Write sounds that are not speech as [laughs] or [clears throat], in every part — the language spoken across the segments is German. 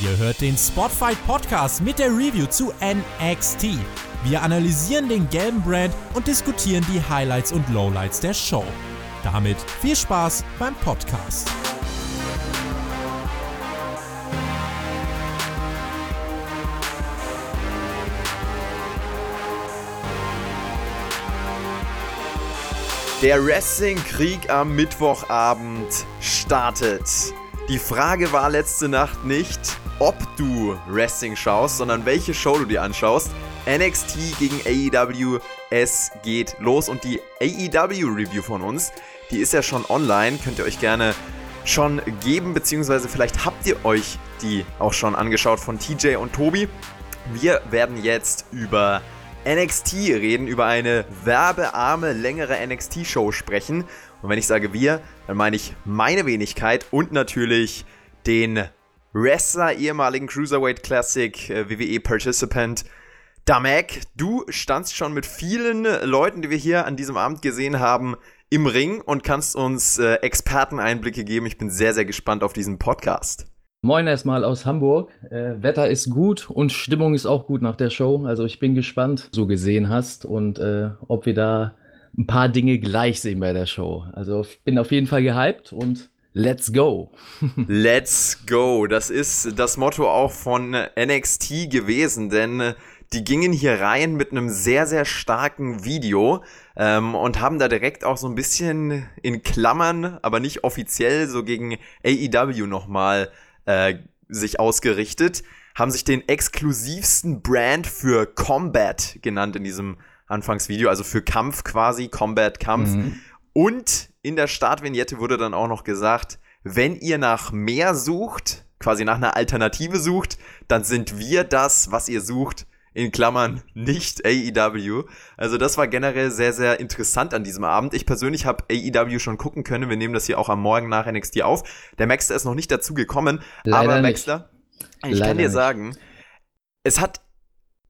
Ihr hört den Spotfight Podcast mit der Review zu NXT. Wir analysieren den gelben Brand und diskutieren die Highlights und Lowlights der Show. Damit viel Spaß beim Podcast. Der Wrestling-Krieg am Mittwochabend startet. Die Frage war letzte Nacht nicht, ob du Wrestling schaust, sondern welche Show du dir anschaust. NXT gegen AEW, es geht los und die AEW-Review von uns, die ist ja schon online, könnt ihr euch gerne schon geben, beziehungsweise vielleicht habt ihr euch die auch schon angeschaut von TJ und Tobi. Wir werden jetzt über NXT reden, über eine werbearme, längere NXT-Show sprechen. Und wenn ich sage wir, dann meine ich meine Wenigkeit und natürlich den Wrestler, ehemaligen Cruiserweight Classic, äh, WWE Participant, Damek. Du standst schon mit vielen Leuten, die wir hier an diesem Abend gesehen haben, im Ring und kannst uns äh, Experteneinblicke geben. Ich bin sehr, sehr gespannt auf diesen Podcast. Moin erstmal aus Hamburg. Äh, Wetter ist gut und Stimmung ist auch gut nach der Show. Also ich bin gespannt, so gesehen hast und äh, ob wir da ein paar Dinge gleich sehen bei der Show. Also ich bin auf jeden Fall gehypt und let's go. let's go. Das ist das Motto auch von NXT gewesen, denn äh, die gingen hier rein mit einem sehr, sehr starken Video ähm, und haben da direkt auch so ein bisschen in Klammern, aber nicht offiziell, so gegen AEW nochmal äh, sich ausgerichtet, haben sich den exklusivsten Brand für Combat genannt in diesem Anfangsvideo, also für Kampf quasi, Combat Kampf. Mhm. Und in der Startvignette wurde dann auch noch gesagt, wenn ihr nach mehr sucht, quasi nach einer Alternative sucht, dann sind wir das, was ihr sucht. In Klammern nicht AEW. Also das war generell sehr, sehr interessant an diesem Abend. Ich persönlich habe AEW schon gucken können. Wir nehmen das hier auch am Morgen nach NXT auf. Der Maxter ist noch nicht dazu gekommen. Leider aber Maxter, ich Leider kann dir nicht. sagen, es hat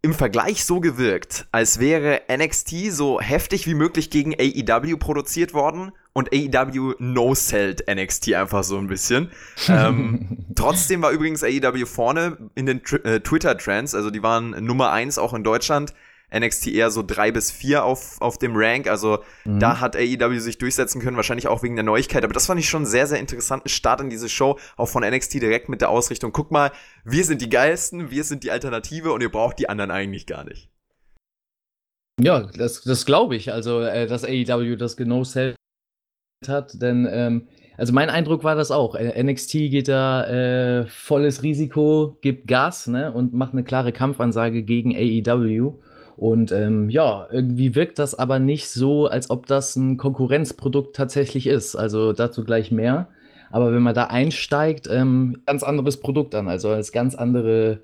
im Vergleich so gewirkt, als wäre NXT so heftig wie möglich gegen AEW produziert worden und AEW no-sellt NXT einfach so ein bisschen. ähm, [laughs] trotzdem war übrigens AEW vorne in den äh, Twitter-Trends, also die waren Nummer eins auch in Deutschland. NXT eher so drei bis vier auf, auf dem Rank. Also mhm. da hat AEW sich durchsetzen können, wahrscheinlich auch wegen der Neuigkeit. Aber das fand ich schon einen sehr, sehr interessanten Start in diese Show, auch von NXT direkt mit der Ausrichtung. Guck mal, wir sind die geilsten, wir sind die Alternative und ihr braucht die anderen eigentlich gar nicht. Ja, das, das glaube ich. Also, äh, dass AEW das genau selbst hat, denn ähm, also mein Eindruck war das auch. Äh, NXT geht da äh, volles Risiko, gibt Gas ne, und macht eine klare Kampfansage gegen AEW. Und ähm, ja, irgendwie wirkt das aber nicht so, als ob das ein Konkurrenzprodukt tatsächlich ist. Also dazu gleich mehr. Aber wenn man da einsteigt, ähm, ganz anderes Produkt an, also als ganz andere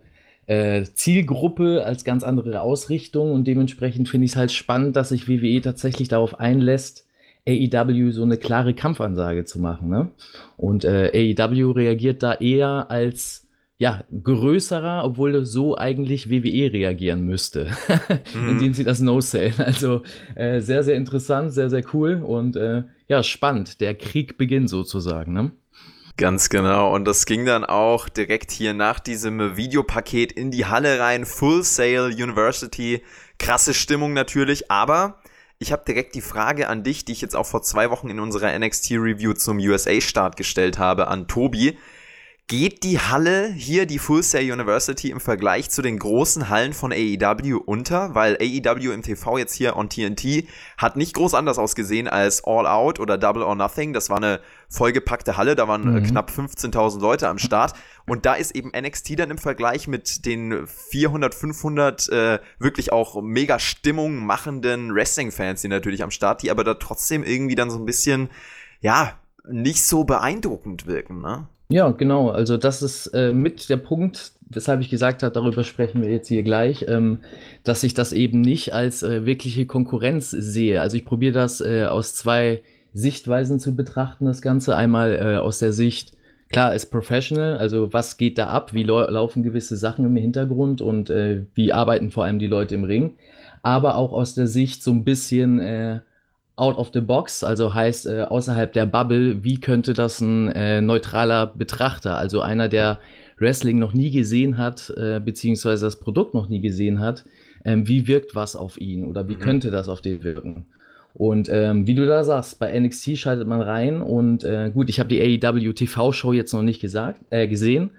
äh, Zielgruppe, als ganz andere Ausrichtung. Und dementsprechend finde ich es halt spannend, dass sich WWE tatsächlich darauf einlässt, AEW so eine klare Kampfansage zu machen. Ne? Und äh, AEW reagiert da eher als ja, größerer, obwohl so eigentlich WWE reagieren müsste, [laughs] mhm. indem sie das No-Sale. Also äh, sehr, sehr interessant, sehr, sehr cool und äh, ja, spannend. Der Krieg beginnt sozusagen. Ne? Ganz genau. Und das ging dann auch direkt hier nach diesem Videopaket in die Halle rein. Full Sale University. Krasse Stimmung natürlich, aber ich habe direkt die Frage an dich, die ich jetzt auch vor zwei Wochen in unserer NXT Review zum USA-Start gestellt habe, an Tobi. Geht die Halle hier, die Full Sail University, im Vergleich zu den großen Hallen von AEW unter? Weil AEW im TV jetzt hier on TNT hat nicht groß anders ausgesehen als All Out oder Double or Nothing. Das war eine vollgepackte Halle, da waren äh, mhm. knapp 15.000 Leute am Start. Und da ist eben NXT dann im Vergleich mit den 400, 500 äh, wirklich auch mega Stimmung machenden Wrestling-Fans, die natürlich am Start, die aber da trotzdem irgendwie dann so ein bisschen, ja, nicht so beeindruckend wirken, ne? Ja, genau. Also das ist äh, mit der Punkt, weshalb ich gesagt habe, darüber sprechen wir jetzt hier gleich, ähm, dass ich das eben nicht als äh, wirkliche Konkurrenz sehe. Also ich probiere das äh, aus zwei Sichtweisen zu betrachten, das Ganze. Einmal äh, aus der Sicht, klar, als Professional, also was geht da ab, wie laufen gewisse Sachen im Hintergrund und äh, wie arbeiten vor allem die Leute im Ring. Aber auch aus der Sicht so ein bisschen äh, out of the box, also heißt äh, außerhalb der Bubble, wie könnte das ein äh, neutraler Betrachter, also einer, der Wrestling noch nie gesehen hat, äh, beziehungsweise das Produkt noch nie gesehen hat, ähm, wie wirkt was auf ihn oder wie mhm. könnte das auf den wirken. Und ähm, wie du da sagst, bei NXT schaltet man rein und äh, gut, ich habe die AEW TV-Show jetzt noch nicht gesagt, äh, gesehen,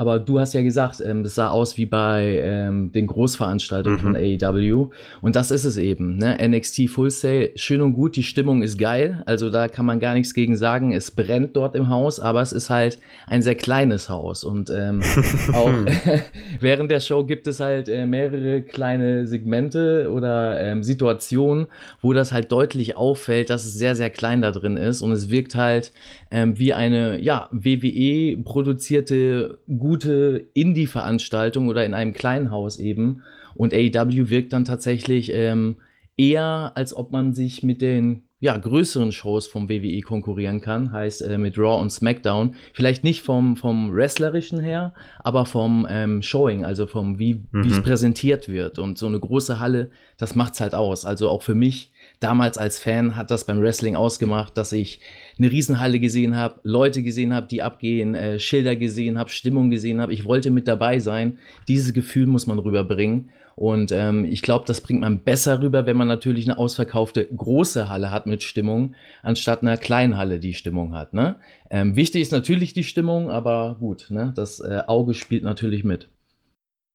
aber du hast ja gesagt, ähm, das sah aus wie bei ähm, den Großveranstaltungen mhm. von AEW. Und das ist es eben. Ne? NXT Full Sail, schön und gut, die Stimmung ist geil. Also da kann man gar nichts gegen sagen. Es brennt dort im Haus, aber es ist halt ein sehr kleines Haus. Und ähm, [laughs] auch [laughs] während der Show gibt es halt äh, mehrere kleine Segmente oder ähm, Situationen, wo das halt deutlich auffällt, dass es sehr, sehr klein da drin ist. Und es wirkt halt ähm, wie eine ja, WWE produzierte gute Indie-Veranstaltung oder in einem kleinen Haus eben. Und AEW wirkt dann tatsächlich ähm, eher, als ob man sich mit den ja, größeren Shows vom WWE konkurrieren kann, heißt äh, mit Raw und SmackDown. Vielleicht nicht vom, vom Wrestlerischen her, aber vom ähm, Showing, also vom wie mhm. es präsentiert wird. Und so eine große Halle, das macht's halt aus. Also auch für mich damals als Fan hat das beim Wrestling ausgemacht, dass ich eine Riesenhalle gesehen habe, Leute gesehen habe, die abgehen, äh, Schilder gesehen habe, Stimmung gesehen habe. Ich wollte mit dabei sein. Dieses Gefühl muss man rüberbringen. Und ähm, ich glaube, das bringt man besser rüber, wenn man natürlich eine ausverkaufte große Halle hat mit Stimmung, anstatt einer kleinen Halle, die Stimmung hat. Ne? Ähm, wichtig ist natürlich die Stimmung, aber gut, ne? das äh, Auge spielt natürlich mit.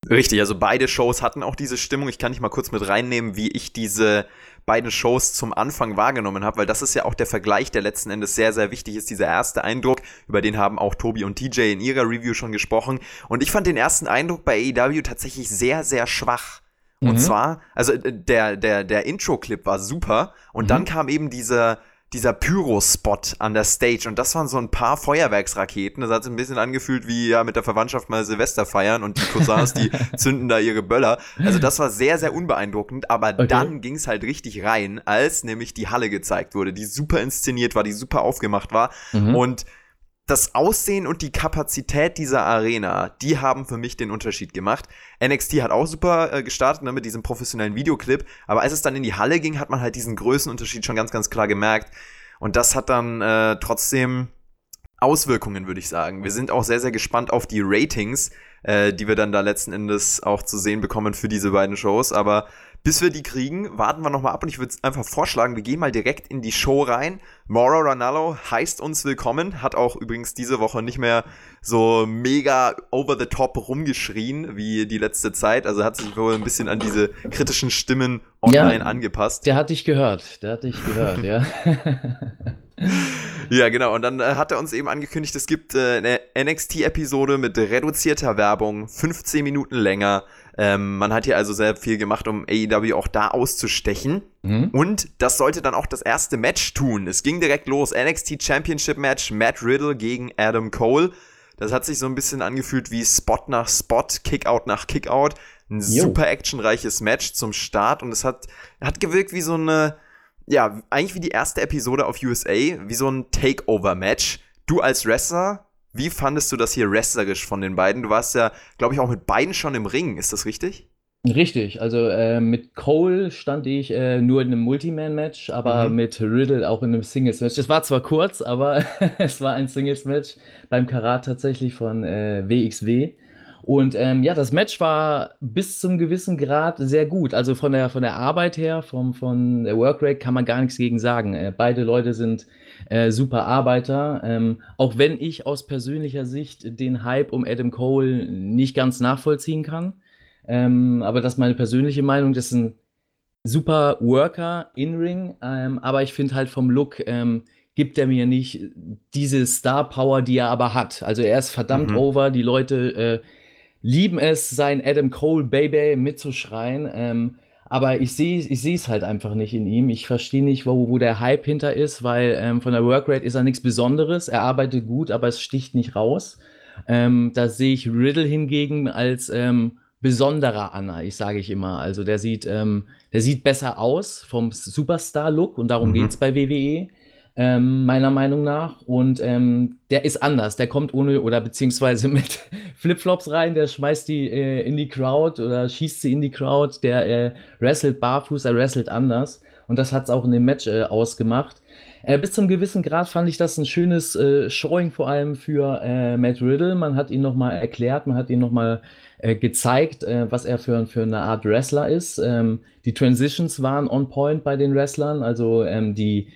Richtig, also beide Shows hatten auch diese Stimmung. Ich kann dich mal kurz mit reinnehmen, wie ich diese beiden Shows zum Anfang wahrgenommen habe, weil das ist ja auch der Vergleich, der letzten Endes sehr, sehr wichtig ist, dieser erste Eindruck. Über den haben auch Tobi und TJ in ihrer Review schon gesprochen. Und ich fand den ersten Eindruck bei AEW tatsächlich sehr, sehr schwach. Und mhm. zwar, also äh, der, der, der Intro-Clip war super und mhm. dann kam eben dieser dieser Pyro-Spot an der Stage und das waren so ein paar Feuerwerksraketen. Das hat sich ein bisschen angefühlt wie ja mit der Verwandtschaft mal Silvester feiern und die Cousins, die [laughs] zünden da ihre Böller. Also das war sehr, sehr unbeeindruckend, aber okay. dann ging es halt richtig rein, als nämlich die Halle gezeigt wurde, die super inszeniert war, die super aufgemacht war mhm. und das Aussehen und die Kapazität dieser Arena, die haben für mich den Unterschied gemacht. NXT hat auch super äh, gestartet ne, mit diesem professionellen Videoclip, aber als es dann in die Halle ging, hat man halt diesen Größenunterschied schon ganz, ganz klar gemerkt. Und das hat dann äh, trotzdem Auswirkungen, würde ich sagen. Wir sind auch sehr, sehr gespannt auf die Ratings, äh, die wir dann da letzten Endes auch zu sehen bekommen für diese beiden Shows. Aber bis wir die kriegen, warten wir nochmal ab und ich würde einfach vorschlagen, wir gehen mal direkt in die Show rein. Mauro Ranallo heißt uns willkommen, hat auch übrigens diese Woche nicht mehr so mega over the top rumgeschrien wie die letzte Zeit. Also hat sich wohl ein bisschen an diese kritischen Stimmen online ja, angepasst. Der hat dich gehört, der hat dich gehört, ja. [laughs] ja, genau. Und dann äh, hat er uns eben angekündigt, es gibt äh, eine NXT-Episode mit reduzierter Werbung, 15 Minuten länger. Ähm, man hat hier also sehr viel gemacht, um AEW auch da auszustechen. Mhm. Und das sollte dann auch das erste Match tun. Es ging direkt los. NXT Championship Match, Matt Riddle gegen Adam Cole. Das hat sich so ein bisschen angefühlt wie Spot nach Spot, Kickout nach Kickout. Ein jo. super actionreiches Match zum Start und es hat, hat gewirkt wie so eine, ja, eigentlich wie die erste Episode auf USA, wie so ein Takeover-Match. Du als Wrestler, wie fandest du das hier wrestlerisch von den beiden? Du warst ja, glaube ich, auch mit beiden schon im Ring, ist das richtig? Richtig, also äh, mit Cole stand ich äh, nur in einem Multiman-Match, aber mhm. mit Riddle auch in einem Singles-Match. Es war zwar kurz, aber [laughs] es war ein Singles-Match beim Karat tatsächlich von äh, WXW. Und ähm, ja, das Match war bis zum gewissen Grad sehr gut. Also von der, von der Arbeit her, vom, von der Workrate kann man gar nichts gegen sagen. Äh, beide Leute sind äh, super Arbeiter. Ähm, auch wenn ich aus persönlicher Sicht den Hype um Adam Cole nicht ganz nachvollziehen kann. Ähm, aber das ist meine persönliche Meinung. Das ist ein super Worker in Ring. Ähm, aber ich finde halt vom Look ähm, gibt er mir nicht diese Star Power, die er aber hat. Also er ist verdammt mhm. over. Die Leute äh, lieben es, sein Adam Cole Baby mitzuschreien. Aber ich sehe ich es halt einfach nicht in ihm. Ich verstehe nicht, wo, wo der Hype hinter ist, weil ähm, von der Workrate ist er nichts Besonderes. Er arbeitet gut, aber es sticht nicht raus. Ähm, da sehe ich Riddle hingegen als ähm, besonderer Anna, ich sage ich immer. Also der sieht, ähm, der sieht besser aus vom Superstar-Look und darum mhm. geht es bei WWE ähm, meiner Meinung nach. Und ähm, der ist anders. Der kommt ohne oder beziehungsweise [laughs] mit Flipflops rein, der schmeißt die äh, in die Crowd oder schießt sie in die Crowd. Der äh, wrestelt barfuß, er wrestelt anders. Und das hat es auch in dem Match äh, ausgemacht. Äh, bis zum gewissen Grad fand ich das ein schönes äh, Showing vor allem für äh, Matt Riddle. Man hat ihn nochmal erklärt, man hat ihn nochmal äh, gezeigt, äh, was er für, für eine Art Wrestler ist. Ähm, die Transitions waren on point bei den Wrestlern, also ähm, die,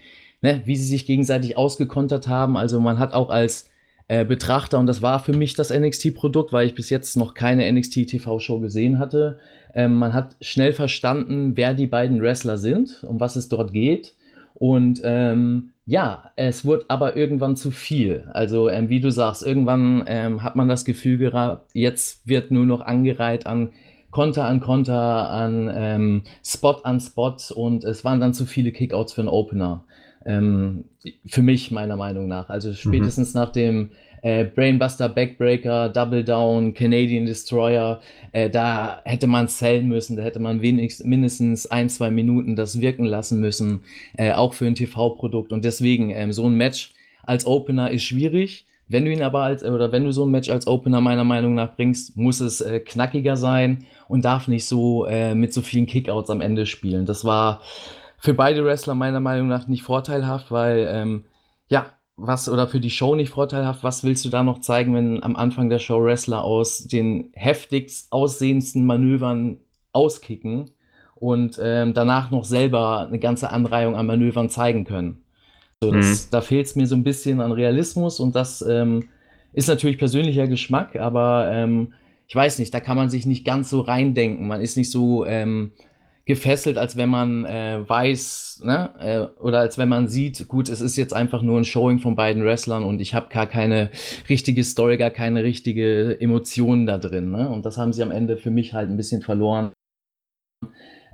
ne, wie sie sich gegenseitig ausgekontert haben. Also man hat auch als äh, Betrachter, und das war für mich das NXT-Produkt, weil ich bis jetzt noch keine NXT-TV-Show gesehen hatte, ähm, man hat schnell verstanden, wer die beiden Wrestler sind, um was es dort geht. Und ähm, ja, es wird aber irgendwann zu viel. Also, ähm, wie du sagst, irgendwann ähm, hat man das Gefühl gehabt, jetzt wird nur noch angereiht an Konter an Konter, an ähm, Spot an Spot und es waren dann zu viele Kickouts für einen Opener. Ähm, für mich, meiner Meinung nach. Also spätestens mhm. nach dem äh, Brainbuster, Backbreaker, Double Down, Canadian Destroyer, äh, da hätte man zählen müssen, da hätte man wenigstens mindestens ein, zwei Minuten das wirken lassen müssen, äh, auch für ein TV-Produkt. Und deswegen, ähm, so ein Match als Opener ist schwierig. Wenn du ihn aber als, oder wenn du so ein Match als Opener meiner Meinung nach bringst, muss es äh, knackiger sein und darf nicht so äh, mit so vielen Kickouts am Ende spielen. Das war für beide Wrestler meiner Meinung nach nicht vorteilhaft, weil ähm, ja, was oder für die Show nicht vorteilhaft, was willst du da noch zeigen, wenn am Anfang der Show Wrestler aus den heftigst aussehendsten Manövern auskicken und ähm, danach noch selber eine ganze Anreihung an Manövern zeigen können. So, das, mhm. Da fehlt es mir so ein bisschen an Realismus und das ähm, ist natürlich persönlicher Geschmack, aber ähm, ich weiß nicht, da kann man sich nicht ganz so reindenken. Man ist nicht so ähm, gefesselt, als wenn man äh, weiß, ne? Äh, oder als wenn man sieht, gut, es ist jetzt einfach nur ein Showing von beiden Wrestlern und ich habe gar keine richtige Story, gar keine richtige Emotionen da drin. Ne? Und das haben sie am Ende für mich halt ein bisschen verloren.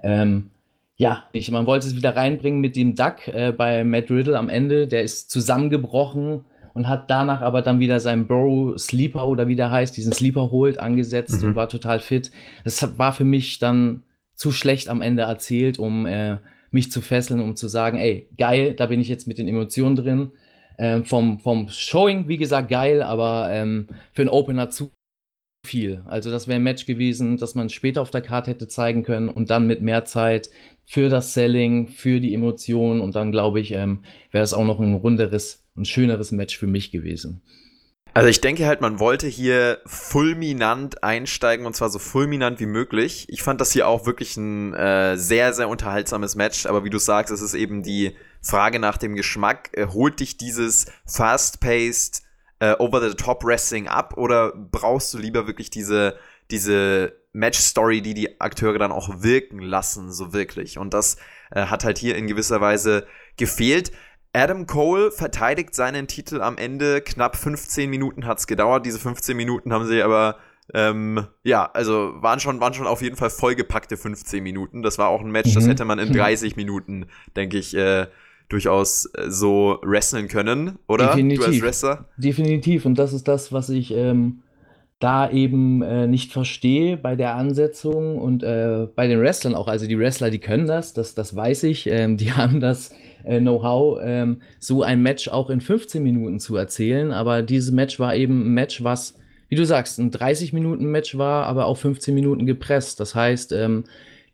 Ähm, ja, ich, man wollte es wieder reinbringen mit dem Duck äh, bei Matt Riddle am Ende. Der ist zusammengebrochen und hat danach aber dann wieder seinen Bro Sleeper oder wie der heißt, diesen Sleeper holt angesetzt mhm. und war total fit. Das war für mich dann zu schlecht am Ende erzählt, um äh, mich zu fesseln, um zu sagen, ey, geil, da bin ich jetzt mit den Emotionen drin. Ähm, vom, vom Showing, wie gesagt, geil, aber ähm, für einen Opener zu viel. Also das wäre ein Match gewesen, das man später auf der Karte hätte zeigen können und dann mit mehr Zeit für das Selling, für die Emotionen und dann glaube ich, ähm, wäre es auch noch ein runderes und schöneres Match für mich gewesen. Also ich denke halt, man wollte hier fulminant einsteigen und zwar so fulminant wie möglich. Ich fand das hier auch wirklich ein äh, sehr, sehr unterhaltsames Match, aber wie du sagst, es ist eben die Frage nach dem Geschmack. Äh, holt dich dieses fast-paced, äh, over-the-top-Wrestling ab oder brauchst du lieber wirklich diese, diese Match-Story, die die Akteure dann auch wirken lassen, so wirklich? Und das äh, hat halt hier in gewisser Weise gefehlt. Adam Cole verteidigt seinen Titel am Ende. Knapp 15 Minuten hat es gedauert. Diese 15 Minuten haben sie aber, ähm, ja, also waren schon, waren schon auf jeden Fall vollgepackte 15 Minuten. Das war auch ein Match, mhm. das hätte man in 30 Minuten, denke ich, äh, durchaus äh, so wrestlen können, oder? Definitiv. Du als Wrestler? Definitiv. Und das ist das, was ich ähm, da eben äh, nicht verstehe bei der Ansetzung und äh, bei den Wrestlern auch. Also die Wrestler, die können das, das, das weiß ich. Ähm, die [laughs] haben das äh, Know-how, ähm, so ein Match auch in 15 Minuten zu erzählen. Aber dieses Match war eben ein Match, was, wie du sagst, ein 30-Minuten-Match war, aber auch 15 Minuten gepresst. Das heißt, ähm,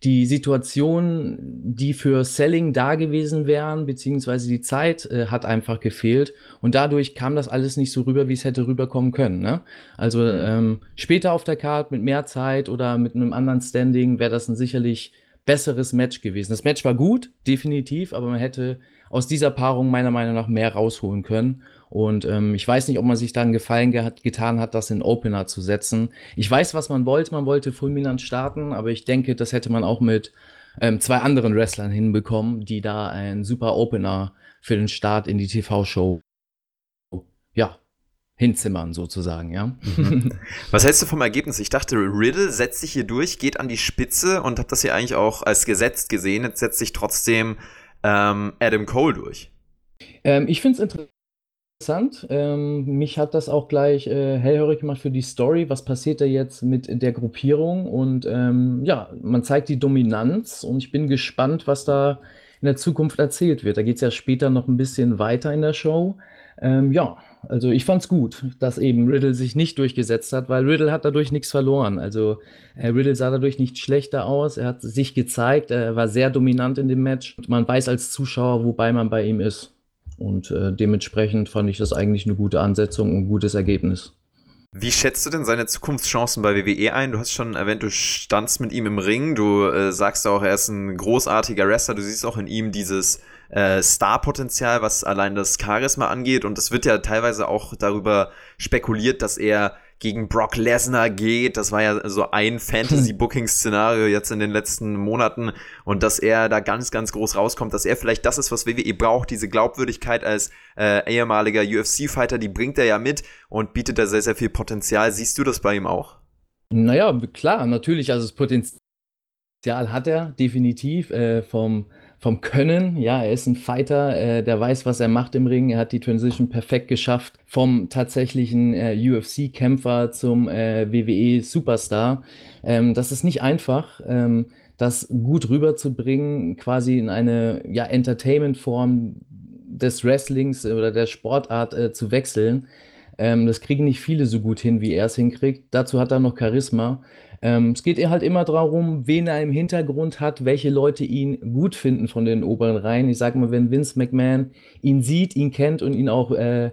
die Situation, die für Selling da gewesen wären, beziehungsweise die Zeit äh, hat einfach gefehlt. Und dadurch kam das alles nicht so rüber, wie es hätte rüberkommen können. Ne? Also ähm, später auf der Karte mit mehr Zeit oder mit einem anderen Standing wäre das ein sicherlich besseres Match gewesen. Das Match war gut, definitiv, aber man hätte aus dieser Paarung meiner Meinung nach mehr rausholen können. Und ähm, ich weiß nicht, ob man sich dann Gefallen ge getan hat, das in Opener zu setzen. Ich weiß, was man wollte. Man wollte fulminant starten, aber ich denke, das hätte man auch mit ähm, zwei anderen Wrestlern hinbekommen, die da einen super Opener für den Start in die TV-Show hinzimmern, sozusagen, ja. Mhm. Was hältst du vom Ergebnis? Ich dachte, Riddle setzt sich hier durch, geht an die Spitze und hat das hier eigentlich auch als gesetzt gesehen. Jetzt setzt sich trotzdem ähm, Adam Cole durch. Ähm, ich finde es interessant. Ähm, mich hat das auch gleich äh, hellhörig gemacht für die Story. Was passiert da jetzt mit der Gruppierung? Und ähm, ja, man zeigt die Dominanz und ich bin gespannt, was da in der Zukunft erzählt wird. Da geht es ja später noch ein bisschen weiter in der Show. Ähm, ja, also ich fand's gut, dass eben Riddle sich nicht durchgesetzt hat, weil Riddle hat dadurch nichts verloren. Also äh, Riddle sah dadurch nicht schlechter aus. Er hat sich gezeigt, er war sehr dominant in dem Match. Und man weiß als Zuschauer, wobei man bei ihm ist. Und äh, dementsprechend fand ich das eigentlich eine gute Ansetzung und ein gutes Ergebnis. Wie schätzt du denn seine Zukunftschancen bei WWE ein? Du hast schon erwähnt, du standst mit ihm im Ring. Du äh, sagst auch, er ist ein großartiger Wrestler. Du siehst auch in ihm dieses äh, Star-Potenzial, was allein das Charisma angeht. Und es wird ja teilweise auch darüber spekuliert, dass er gegen Brock Lesnar geht. Das war ja so ein Fantasy-Booking-Szenario jetzt in den letzten Monaten. Und dass er da ganz, ganz groß rauskommt, dass er vielleicht das ist, was WWE braucht. Diese Glaubwürdigkeit als äh, ehemaliger UFC-Fighter, die bringt er ja mit und bietet da sehr, sehr viel Potenzial. Siehst du das bei ihm auch? Naja, klar, natürlich. Also das Potenzial hat er definitiv äh, vom vom Können. Ja, er ist ein Fighter, äh, der weiß, was er macht im Ring. Er hat die Transition perfekt geschafft vom tatsächlichen äh, UFC-Kämpfer zum äh, WWE-Superstar. Ähm, das ist nicht einfach. Ähm, das gut rüberzubringen, quasi in eine ja, Entertainment-Form des Wrestlings oder der Sportart äh, zu wechseln. Ähm, das kriegen nicht viele so gut hin, wie er es hinkriegt. Dazu hat er noch Charisma. Ähm, es geht halt immer darum, wen er im Hintergrund hat, welche Leute ihn gut finden von den oberen Reihen. Ich sage mal, wenn Vince McMahon ihn sieht, ihn kennt und ihn auch äh,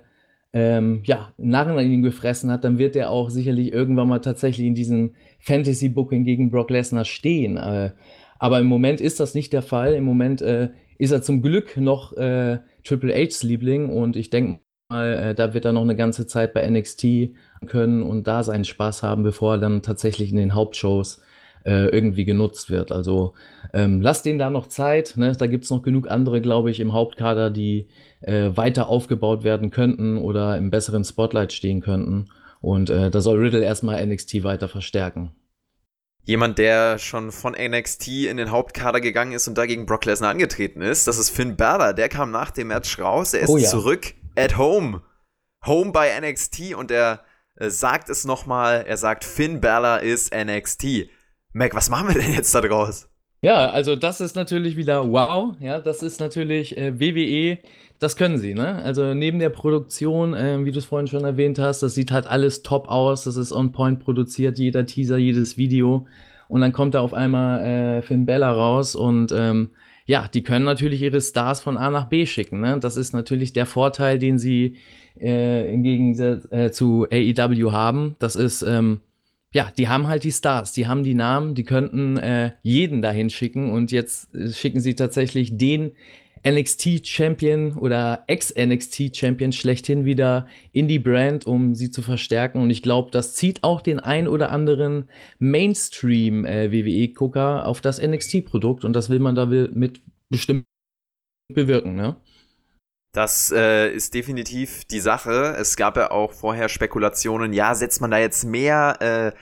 ähm, ja, Narren an ihn gefressen hat, dann wird er auch sicherlich irgendwann mal tatsächlich in diesem Fantasy-Booking gegen Brock Lesnar stehen. Äh, aber im Moment ist das nicht der Fall. Im Moment äh, ist er zum Glück noch äh, Triple H's Liebling und ich denke mal, äh, da wird er noch eine ganze Zeit bei NXT können und da seinen Spaß haben, bevor er dann tatsächlich in den Hauptshows äh, irgendwie genutzt wird. Also ähm, lasst denen da noch Zeit. Ne? Da gibt es noch genug andere, glaube ich, im Hauptkader, die äh, weiter aufgebaut werden könnten oder im besseren Spotlight stehen könnten. Und äh, da soll Riddle erstmal NXT weiter verstärken. Jemand, der schon von NXT in den Hauptkader gegangen ist und dagegen Brock Lesnar angetreten ist, das ist Finn Balor. Der kam nach dem Match raus. Er ist oh ja. zurück at home. Home bei NXT und er äh, sagt es nochmal, er sagt, Finn Balor ist NXT. Mac, was machen wir denn jetzt da draus? Ja, also das ist natürlich wieder wow. Ja, das ist natürlich äh, WWE, das können sie, ne? Also neben der Produktion, äh, wie du es vorhin schon erwähnt hast, das sieht halt alles top aus, das ist on point produziert, jeder Teaser, jedes Video. Und dann kommt da auf einmal äh, Finn Bella raus und ähm, ja, die können natürlich ihre Stars von A nach B schicken. Ne? Das ist natürlich der Vorteil, den sie äh, im Gegensatz äh, zu AEW haben. Das ist, ähm, ja, die haben halt die Stars, die haben die Namen, die könnten äh, jeden dahin schicken und jetzt äh, schicken sie tatsächlich den NXT Champion oder Ex-NXT Champion schlechthin wieder in die Brand, um sie zu verstärken. Und ich glaube, das zieht auch den ein oder anderen Mainstream-WWE-Gucker äh, auf das NXT-Produkt und das will man da mit bestimmt bewirken, ne? Das äh, ist definitiv die Sache. Es gab ja auch vorher Spekulationen, ja, setzt man da jetzt mehr äh,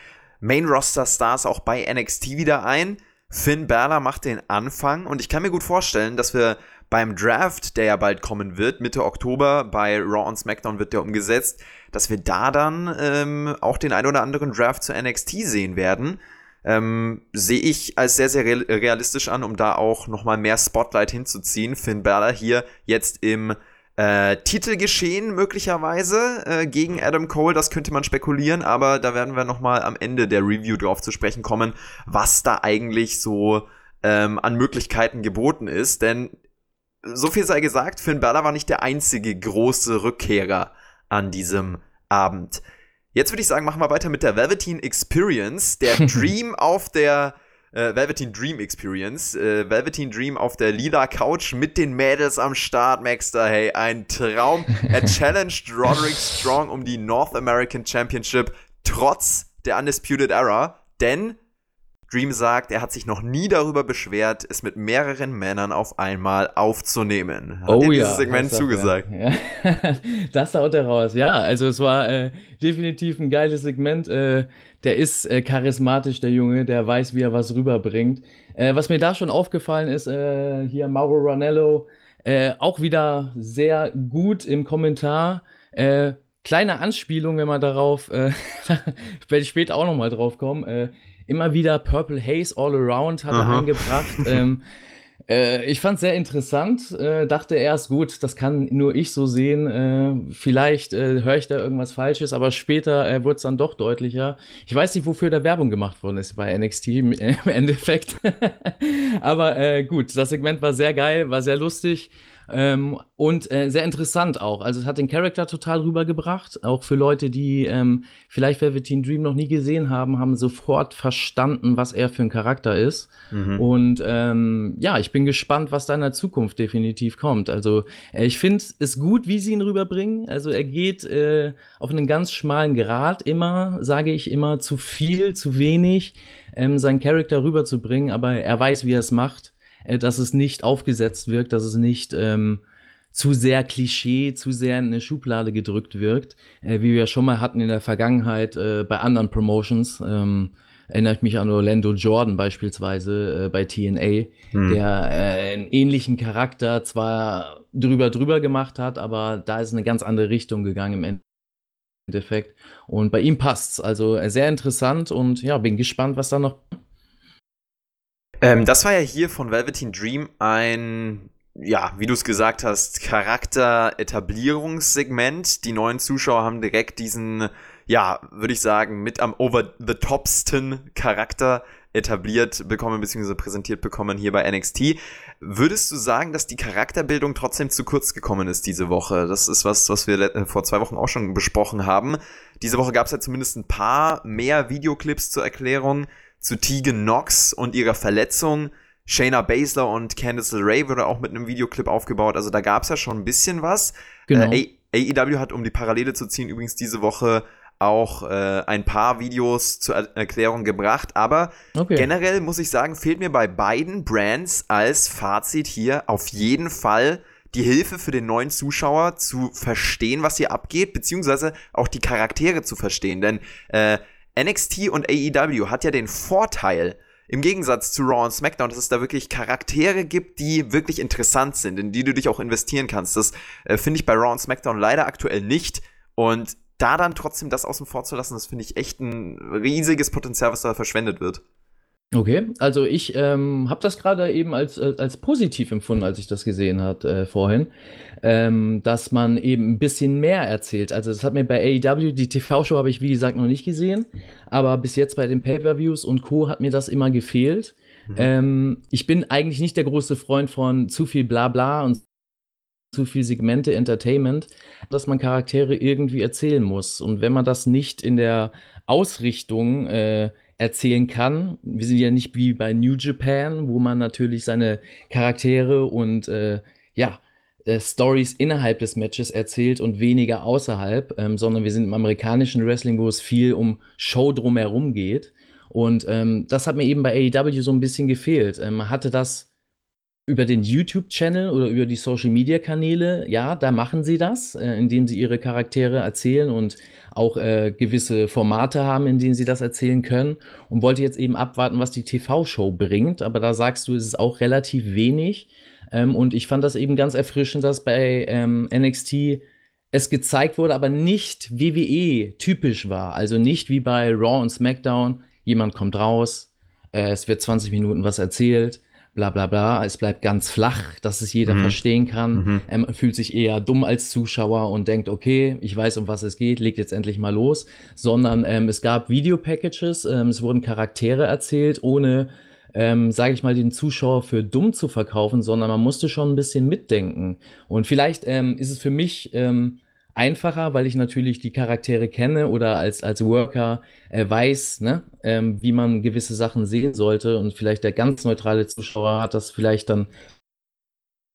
Main-Roster-Stars auch bei NXT wieder ein? Finn Balor macht den Anfang und ich kann mir gut vorstellen, dass wir beim Draft, der ja bald kommen wird, Mitte Oktober, bei Raw und SmackDown wird der umgesetzt, dass wir da dann ähm, auch den ein oder anderen Draft zu NXT sehen werden. Ähm, Sehe ich als sehr, sehr realistisch an, um da auch nochmal mehr Spotlight hinzuziehen. Finn Balor hier jetzt im äh, Titelgeschehen möglicherweise äh, gegen Adam Cole, das könnte man spekulieren, aber da werden wir nochmal am Ende der Review drauf zu sprechen kommen, was da eigentlich so ähm, an Möglichkeiten geboten ist, denn so viel sei gesagt, Finn Balor war nicht der einzige große Rückkehrer an diesem Abend. Jetzt würde ich sagen, machen wir weiter mit der Velveteen Experience, der [laughs] Dream auf der äh, Velveteen Dream Experience. Äh, Velveteen Dream auf der lila Couch mit den Mädels am Start, Maxter. Hey, ein Traum. Er [laughs] challenged Roderick Strong um die North American Championship trotz der Undisputed Era, denn Dream sagt, er hat sich noch nie darüber beschwert, es mit mehreren Männern auf einmal aufzunehmen. Hat oh ja, dieses Segment zugesagt. Ja. [laughs] das haut er raus. Ja, also es war äh, definitiv ein geiles Segment. Äh, der ist äh, charismatisch, der Junge, der weiß, wie er was rüberbringt. Äh, was mir da schon aufgefallen ist, äh, hier Mauro Ranello, äh, auch wieder sehr gut im Kommentar. kleine Anspielung, wenn man darauf, äh, [laughs] werde ich später auch nochmal drauf kommen immer wieder Purple Haze All Around hat er eingebracht. ähm, äh, ich fand es sehr interessant, äh, dachte erst, gut, das kann nur ich so sehen. Äh, vielleicht äh, höre ich da irgendwas Falsches, aber später äh, wurde es dann doch deutlicher. Ich weiß nicht, wofür da Werbung gemacht worden ist bei NXT im, [laughs] im Endeffekt. [laughs] aber äh, gut, das Segment war sehr geil, war sehr lustig. Ähm, und äh, sehr interessant auch. Also es hat den Charakter total rübergebracht. Auch für Leute, die ähm, vielleicht Velveteen Dream noch nie gesehen haben, haben sofort verstanden, was er für ein Charakter ist. Mhm. Und ähm, ja, ich bin gespannt, was da in der Zukunft definitiv kommt. Also äh, ich finde es gut, wie sie ihn rüberbringen. Also er geht äh, auf einen ganz schmalen Grad immer, sage ich immer, zu viel, zu wenig, ähm, seinen Charakter rüberzubringen. Aber er weiß, wie er es macht äh, dass es nicht aufgesetzt wirkt, dass es nicht ähm, zu sehr Klischee, zu sehr in eine Schublade gedrückt wirkt, äh, wie wir schon mal hatten in der Vergangenheit äh, bei anderen Promotions. Ähm, erinnere ich mich an Orlando Jordan beispielsweise äh, bei TNA, hm. der äh, einen ähnlichen Charakter zwar drüber drüber gemacht hat, aber da ist eine ganz andere Richtung gegangen im Endeffekt. Und bei ihm passt's. Also äh, sehr interessant und ja, bin gespannt, was da noch ähm, das war ja hier von Velveteen Dream ein, ja, wie du es gesagt hast, Charakter-Etablierungssegment. Die neuen Zuschauer haben direkt diesen, ja, würde ich sagen, mit am over-the-topsten Charakter etabliert bekommen bzw. präsentiert bekommen hier bei NXT. Würdest du sagen, dass die Charakterbildung trotzdem zu kurz gekommen ist diese Woche? Das ist was, was wir äh, vor zwei Wochen auch schon besprochen haben. Diese Woche gab es ja zumindest ein paar mehr Videoclips zur Erklärung zu Tegan Knox und ihrer Verletzung. Shayna Baszler und Candice LeRae wurde auch mit einem Videoclip aufgebaut. Also da gab es ja schon ein bisschen was. Genau. Äh, AEW hat, um die Parallele zu ziehen, übrigens diese Woche auch äh, ein paar Videos zur er Erklärung gebracht. Aber okay. generell muss ich sagen, fehlt mir bei beiden Brands als Fazit hier auf jeden Fall die Hilfe für den neuen Zuschauer zu verstehen, was hier abgeht, beziehungsweise auch die Charaktere zu verstehen. Denn äh, NXT und AEW hat ja den Vorteil, im Gegensatz zu Raw und SmackDown, dass es da wirklich Charaktere gibt, die wirklich interessant sind, in die du dich auch investieren kannst. Das äh, finde ich bei Raw und SmackDown leider aktuell nicht. Und da dann trotzdem das außen vor zu lassen, das finde ich echt ein riesiges Potenzial, was da verschwendet wird. Okay, also ich ähm, habe das gerade eben als, als, als positiv empfunden, als ich das gesehen hat äh, vorhin, ähm, dass man eben ein bisschen mehr erzählt. Also das hat mir bei AEW, die TV-Show habe ich wie gesagt noch nicht gesehen, aber bis jetzt bei den Pay-per-Views und Co. hat mir das immer gefehlt. Mhm. Ähm, ich bin eigentlich nicht der große Freund von zu viel Blabla und zu viel Segmente Entertainment, dass man Charaktere irgendwie erzählen muss. Und wenn man das nicht in der Ausrichtung äh, erzählen kann. Wir sind ja nicht wie bei New Japan, wo man natürlich seine Charaktere und äh, ja, äh, Stories innerhalb des Matches erzählt und weniger außerhalb, ähm, sondern wir sind im amerikanischen Wrestling, wo es viel um Show drumherum geht. Und ähm, das hat mir eben bei AEW so ein bisschen gefehlt. Ähm, man hatte das über den YouTube-Channel oder über die Social-Media-Kanäle, ja, da machen sie das, äh, indem sie ihre Charaktere erzählen und auch äh, gewisse Formate haben, in denen sie das erzählen können. Und wollte jetzt eben abwarten, was die TV-Show bringt. Aber da sagst du, es ist auch relativ wenig. Ähm, und ich fand das eben ganz erfrischend, dass bei ähm, NXT es gezeigt wurde, aber nicht WWE typisch war. Also nicht wie bei Raw und SmackDown, jemand kommt raus, äh, es wird 20 Minuten was erzählt bla bla bla. Es bleibt ganz flach, dass es jeder mhm. verstehen kann. Mhm. Er ähm, fühlt sich eher dumm als Zuschauer und denkt, okay, ich weiß, um was es geht, legt jetzt endlich mal los. Sondern ähm, es gab Videopackages, ähm, es wurden Charaktere erzählt, ohne, ähm, sage ich mal, den Zuschauer für dumm zu verkaufen, sondern man musste schon ein bisschen mitdenken. Und vielleicht ähm, ist es für mich ähm, einfacher, weil ich natürlich die Charaktere kenne oder als, als Worker äh, weiß, ne, ähm, wie man gewisse Sachen sehen sollte. Und vielleicht der ganz neutrale Zuschauer hat das vielleicht dann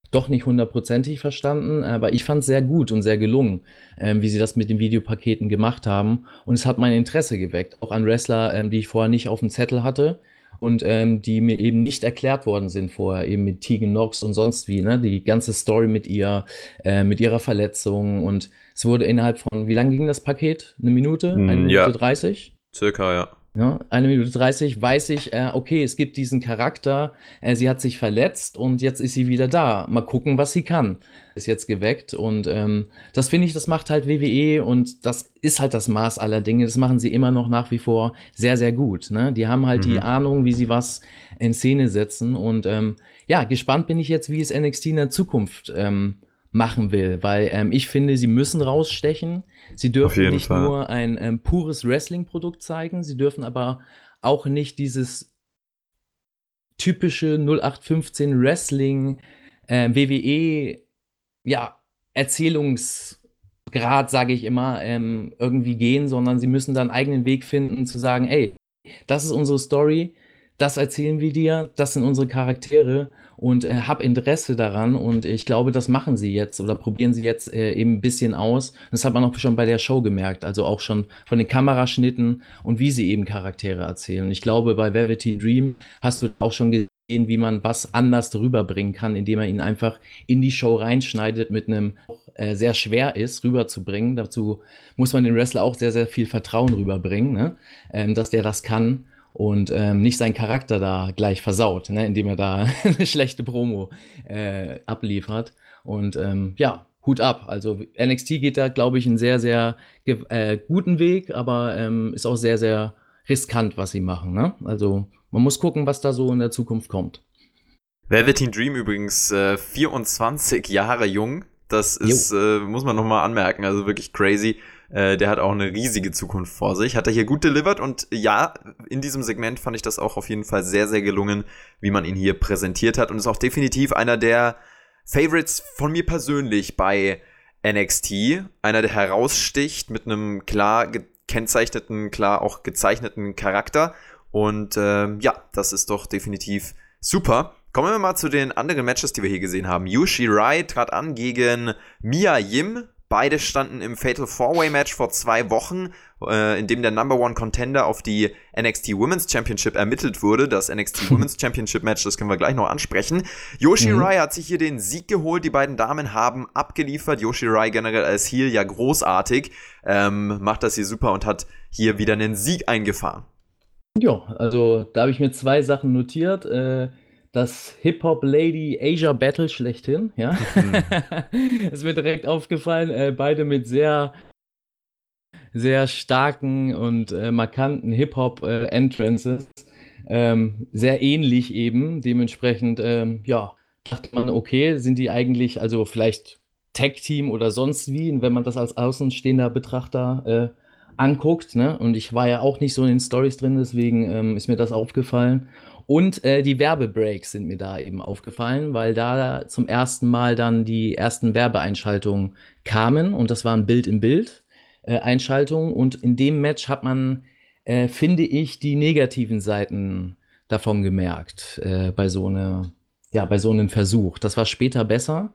doch nicht hundertprozentig verstanden, aber ich fand es sehr gut und sehr gelungen, ähm, wie sie das mit den Videopaketen gemacht haben. Und es hat mein Interesse geweckt, auch an Wrestler, ähm, die ich vorher nicht auf dem Zettel hatte und ähm, die mir eben nicht erklärt worden sind vorher, eben mit Tegan Knox und sonst wie, ne? Die ganze Story mit ihr, äh, mit ihrer Verletzung und es wurde innerhalb von, wie lange ging das Paket? Eine Minute? Eine hm, Minute 30? Circa, ja. Ja, eine Minute 30 weiß ich, äh, okay, es gibt diesen Charakter, äh, sie hat sich verletzt und jetzt ist sie wieder da. Mal gucken, was sie kann. Ist jetzt geweckt und ähm, das finde ich, das macht halt WWE und das ist halt das Maß aller Dinge. Das machen sie immer noch nach wie vor sehr, sehr gut. Ne? Die haben halt mhm. die Ahnung, wie sie was in Szene setzen und ähm, ja, gespannt bin ich jetzt, wie es NXT in der Zukunft ähm, machen will, weil ähm, ich finde, sie müssen rausstechen. Sie dürfen nicht Fall. nur ein ähm, pures Wrestling-Produkt zeigen, sie dürfen aber auch nicht dieses typische 0815 Wrestling äh, WWE ja, Erzählungsgrad, sage ich immer, ähm, irgendwie gehen, sondern sie müssen dann einen eigenen Weg finden, zu sagen, ey, das ist unsere Story, das erzählen wir dir, das sind unsere Charaktere und äh, habe Interesse daran und ich glaube, das machen sie jetzt oder probieren sie jetzt äh, eben ein bisschen aus. Das hat man auch schon bei der Show gemerkt, also auch schon von den Kameraschnitten und wie sie eben Charaktere erzählen. Ich glaube, bei Velveteen Dream hast du auch schon gesehen, wie man was anders rüberbringen kann, indem er ihn einfach in die Show reinschneidet mit einem äh, sehr schwer ist, rüberzubringen. Dazu muss man den Wrestler auch sehr, sehr viel Vertrauen rüberbringen, ne? ähm, dass der das kann und ähm, nicht seinen Charakter da gleich versaut, ne, indem er da [laughs] eine schlechte Promo äh, abliefert. Und ähm, ja, Hut ab. Also NXT geht da, glaube ich, einen sehr, sehr äh, guten Weg, aber ähm, ist auch sehr, sehr riskant, was sie machen. Ne? Also man muss gucken, was da so in der Zukunft kommt. Velveteen Dream übrigens äh, 24 Jahre jung. Das ist, äh, muss man nochmal anmerken, also wirklich crazy. Äh, der hat auch eine riesige Zukunft vor sich. Hat er hier gut delivered und ja, in diesem Segment fand ich das auch auf jeden Fall sehr, sehr gelungen, wie man ihn hier präsentiert hat und ist auch definitiv einer der Favorites von mir persönlich bei NXT. Einer, der heraussticht mit einem klar gekennzeichneten, klar auch gezeichneten Charakter. Und ähm, ja, das ist doch definitiv super. Kommen wir mal zu den anderen Matches, die wir hier gesehen haben. Yushi Rai trat an gegen Mia Yim. Beide standen im Fatal Four-Way Match vor zwei Wochen, äh, in dem der Number One Contender auf die NXT Women's Championship ermittelt wurde. Das NXT [laughs] Women's Championship Match, das können wir gleich noch ansprechen. Yoshi mhm. Rai hat sich hier den Sieg geholt. Die beiden Damen haben abgeliefert. Yoshi Rai generell als Heel ja großartig. Ähm, macht das hier super und hat hier wieder einen Sieg eingefahren. Ja, also da habe ich mir zwei Sachen notiert. Äh, das Hip-Hop-Lady Asia Battle schlechthin, ja. Mhm. ist mir direkt aufgefallen. Äh, beide mit sehr, sehr starken und äh, markanten Hip-Hop-Entrances. Äh, ähm, sehr ähnlich eben. Dementsprechend, ähm, ja, dachte man, okay, sind die eigentlich, also vielleicht Tag-Team oder sonst wie, wenn man das als außenstehender Betrachter äh, anguckt. Ne? Und ich war ja auch nicht so in den Stories drin, deswegen ähm, ist mir das aufgefallen. Und äh, die Werbebreaks sind mir da eben aufgefallen, weil da zum ersten Mal dann die ersten Werbeeinschaltungen kamen und das waren Bild in Bild äh, Einschaltungen und in dem Match hat man, äh, finde ich, die negativen Seiten davon gemerkt äh, bei so einer, ja, bei so einem Versuch. Das war später besser.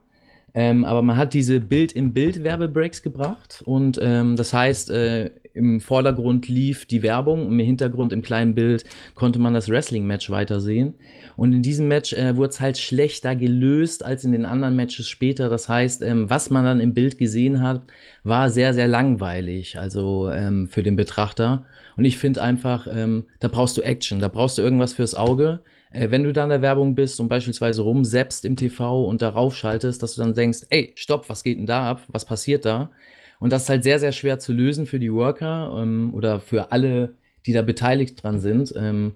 Ähm, aber man hat diese Bild-in-Bild-Werbebreaks gebracht und ähm, das heißt, äh, im Vordergrund lief die Werbung und im Hintergrund im kleinen Bild konnte man das Wrestling-Match weitersehen. Und in diesem Match äh, wurde es halt schlechter gelöst als in den anderen Matches später. Das heißt, ähm, was man dann im Bild gesehen hat, war sehr, sehr langweilig, also ähm, für den Betrachter. Und ich finde einfach, ähm, da brauchst du Action, da brauchst du irgendwas fürs Auge. Äh, wenn du da in der Werbung bist und beispielsweise rumseppst im TV und darauf schaltest, dass du dann denkst, ey, stopp, was geht denn da ab? Was passiert da? Und das ist halt sehr, sehr schwer zu lösen für die Worker ähm, oder für alle, die da beteiligt dran sind. Ähm,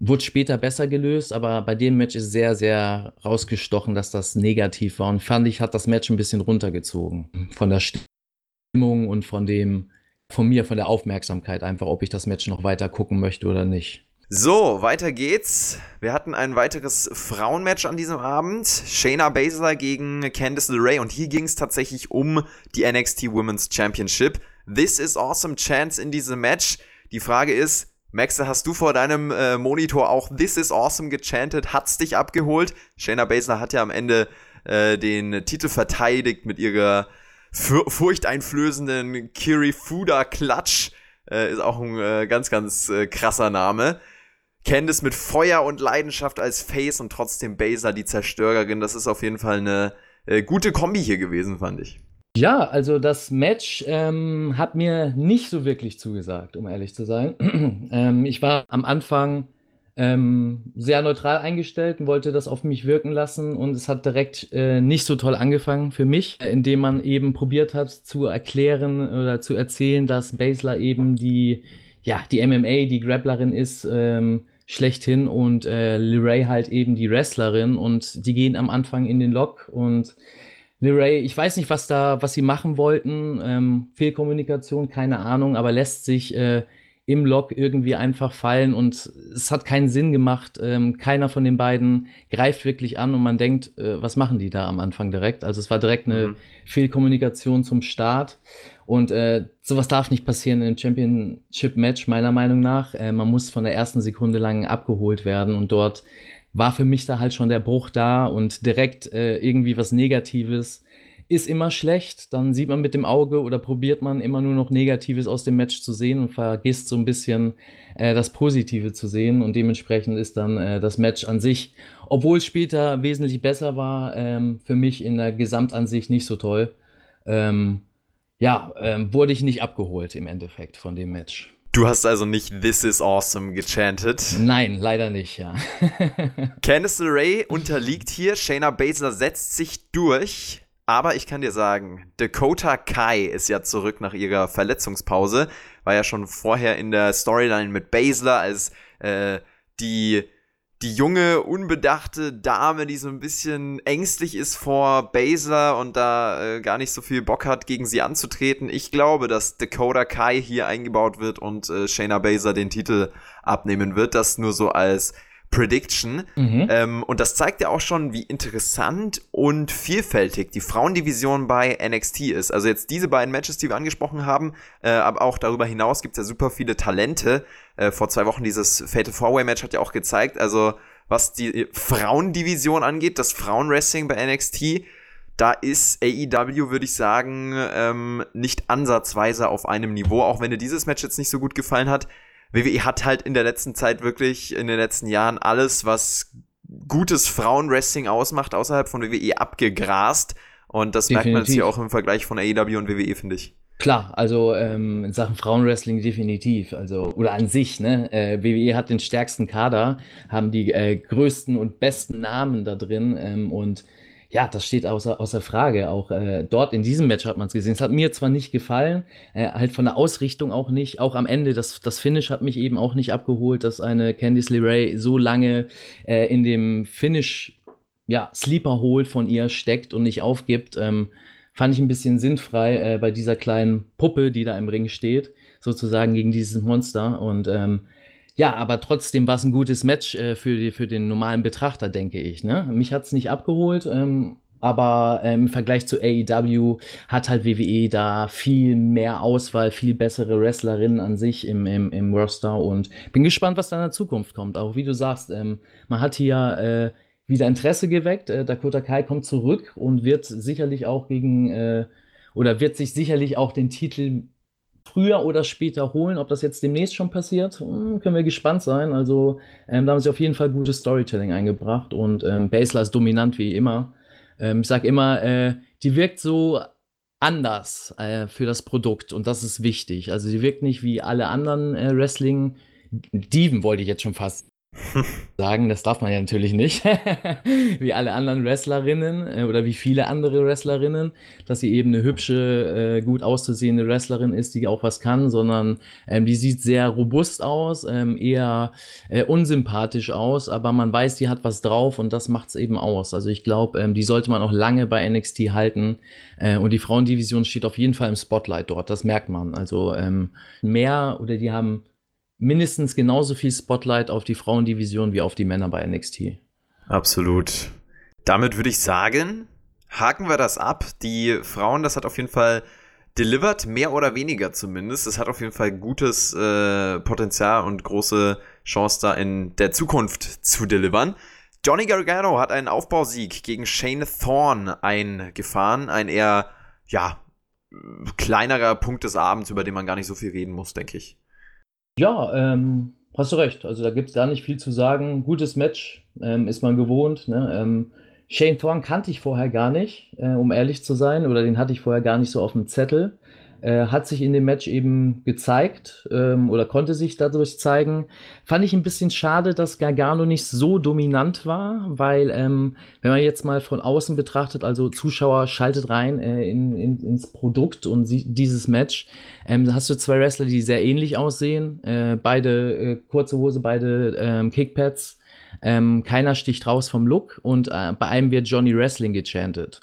wurde später besser gelöst, aber bei dem Match ist sehr, sehr rausgestochen, dass das negativ war. Und fand ich, hat das Match ein bisschen runtergezogen. Von der Stimmung und von dem, von mir, von der Aufmerksamkeit einfach, ob ich das Match noch weiter gucken möchte oder nicht. So, weiter geht's. Wir hatten ein weiteres Frauenmatch an diesem Abend. Shayna Baszler gegen Candice LeRae und hier ging es tatsächlich um die NXT Women's Championship. This is awesome chance in diesem Match. Die Frage ist, Maxe, hast du vor deinem äh, Monitor auch This is awesome gechantet? Hat's dich abgeholt? Shayna Baszler hat ja am Ende äh, den Titel verteidigt mit ihrer furchteinflößenden Kiri Fuda Klatsch. Äh, ist auch ein äh, ganz, ganz äh, krasser Name. Candice mit Feuer und Leidenschaft als Face und trotzdem Baser die Zerstörerin. Das ist auf jeden Fall eine äh, gute Kombi hier gewesen, fand ich. Ja, also das Match ähm, hat mir nicht so wirklich zugesagt, um ehrlich zu sein. [clears throat] ähm, ich war am Anfang ähm, sehr neutral eingestellt und wollte das auf mich wirken lassen und es hat direkt äh, nicht so toll angefangen für mich, indem man eben probiert hat zu erklären oder zu erzählen, dass Basler eben die ja, die MMA, die Grapplerin ist, ähm, schlechthin und äh, Liray halt eben die Wrestlerin und die gehen am Anfang in den Lock und Liray, ich weiß nicht, was da, was sie machen wollten, ähm, Fehlkommunikation, keine Ahnung, aber lässt sich äh, im Lock irgendwie einfach fallen und es hat keinen Sinn gemacht. Ähm, keiner von den beiden greift wirklich an und man denkt, äh, was machen die da am Anfang direkt? Also es war direkt eine mhm. Fehlkommunikation zum Start und äh, sowas darf nicht passieren in einem Championship-Match, meiner Meinung nach. Äh, man muss von der ersten Sekunde lang abgeholt werden und dort war für mich da halt schon der Bruch da und direkt äh, irgendwie was Negatives ist immer schlecht. Dann sieht man mit dem Auge oder probiert man immer nur noch Negatives aus dem Match zu sehen und vergisst so ein bisschen äh, das Positive zu sehen. Und dementsprechend ist dann äh, das Match an sich, obwohl es später wesentlich besser war, ähm, für mich in der Gesamtansicht nicht so toll. Ähm, ja, ähm, wurde ich nicht abgeholt im Endeffekt von dem Match. Du hast also nicht This is awesome gechantet? Nein, leider nicht, ja. [laughs] Candice LeRae unterliegt hier, Shayna Baszler setzt sich durch, aber ich kann dir sagen, Dakota Kai ist ja zurück nach ihrer Verletzungspause, war ja schon vorher in der Storyline mit Baszler als äh, die die junge, unbedachte Dame, die so ein bisschen ängstlich ist vor Baszler und da äh, gar nicht so viel Bock hat, gegen sie anzutreten. Ich glaube, dass Dakota Kai hier eingebaut wird und äh, Shayna Baszler den Titel abnehmen wird. Das nur so als Prediction. Mhm. Ähm, und das zeigt ja auch schon, wie interessant und vielfältig die Frauendivision bei NXT ist. Also jetzt diese beiden Matches, die wir angesprochen haben, äh, aber auch darüber hinaus gibt es ja super viele Talente. Äh, vor zwei Wochen dieses Fatal Four-Way Match hat ja auch gezeigt, also was die Frauendivision angeht, das Frauenwrestling bei NXT, da ist AEW, würde ich sagen, ähm, nicht ansatzweise auf einem Niveau, auch wenn dir dieses Match jetzt nicht so gut gefallen hat. WWE hat halt in der letzten Zeit wirklich, in den letzten Jahren alles, was gutes Frauenwrestling ausmacht, außerhalb von WWE abgegrast. Und das definitiv. merkt man jetzt hier auch im Vergleich von AEW und WWE, finde ich. Klar, also ähm, in Sachen Frauenwrestling definitiv. Also, oder an sich, ne? Äh, WWE hat den stärksten Kader, haben die äh, größten und besten Namen da drin ähm, und ja, das steht außer, außer Frage. Auch äh, dort in diesem Match hat man es gesehen. Es hat mir zwar nicht gefallen, äh, halt von der Ausrichtung auch nicht. Auch am Ende, das, das Finish hat mich eben auch nicht abgeholt, dass eine Candice LeRae so lange äh, in dem Finish, ja, Sleeper Hole von ihr steckt und nicht aufgibt. Ähm, fand ich ein bisschen sinnfrei äh, bei dieser kleinen Puppe, die da im Ring steht, sozusagen gegen dieses Monster. Und ähm, ja, aber trotzdem war es ein gutes Match äh, für, die, für den normalen Betrachter, denke ich. Ne? Mich hat es nicht abgeholt, ähm, aber ähm, im Vergleich zu AEW hat halt WWE da viel mehr Auswahl, viel bessere Wrestlerinnen an sich im, im, im Roster und bin gespannt, was da in der Zukunft kommt. Auch wie du sagst, ähm, man hat hier äh, wieder Interesse geweckt. Äh, Dakota Kai kommt zurück und wird sicherlich auch gegen äh, oder wird sich sicherlich auch den Titel früher oder später holen. Ob das jetzt demnächst schon passiert, hm, können wir gespannt sein. Also ähm, da haben sie auf jeden Fall gutes Storytelling eingebracht und ähm, Basler ist dominant wie immer. Ähm, ich sage immer, äh, die wirkt so anders äh, für das Produkt und das ist wichtig. Also sie wirkt nicht wie alle anderen äh, Wrestling. Diven wollte ich jetzt schon fast sagen, das darf man ja natürlich nicht, [laughs] wie alle anderen Wrestlerinnen äh, oder wie viele andere Wrestlerinnen, dass sie eben eine hübsche, äh, gut auszusehende Wrestlerin ist, die auch was kann, sondern ähm, die sieht sehr robust aus, ähm, eher äh, unsympathisch aus, aber man weiß, die hat was drauf und das macht es eben aus. Also ich glaube, ähm, die sollte man auch lange bei NXT halten äh, und die Frauendivision steht auf jeden Fall im Spotlight dort, das merkt man. Also ähm, mehr oder die haben mindestens genauso viel Spotlight auf die Frauendivision wie auf die Männer bei NXT. Absolut. Damit würde ich sagen, haken wir das ab. Die Frauen, das hat auf jeden Fall delivered, mehr oder weniger zumindest. Es hat auf jeden Fall gutes äh, Potenzial und große Chance da in der Zukunft zu delivern. Johnny Gargano hat einen Aufbausieg gegen Shane Thorne eingefahren. Ein eher, ja, kleinerer Punkt des Abends, über den man gar nicht so viel reden muss, denke ich. Ja, ähm, hast du recht. Also da gibt es gar nicht viel zu sagen. Gutes Match, ähm, ist man gewohnt. Ne? Ähm, Shane Thorne kannte ich vorher gar nicht, äh, um ehrlich zu sein, oder den hatte ich vorher gar nicht so auf dem Zettel. Äh, hat sich in dem Match eben gezeigt ähm, oder konnte sich dadurch zeigen. Fand ich ein bisschen schade, dass Gargano nicht so dominant war, weil ähm, wenn man jetzt mal von außen betrachtet, also Zuschauer schaltet rein äh, in, in, ins Produkt und dieses Match, ähm, hast du zwei Wrestler, die sehr ähnlich aussehen, äh, beide äh, kurze Hose, beide ähm, Kickpads. Ähm, keiner sticht raus vom Look und äh, bei einem wird Johnny Wrestling gechantet.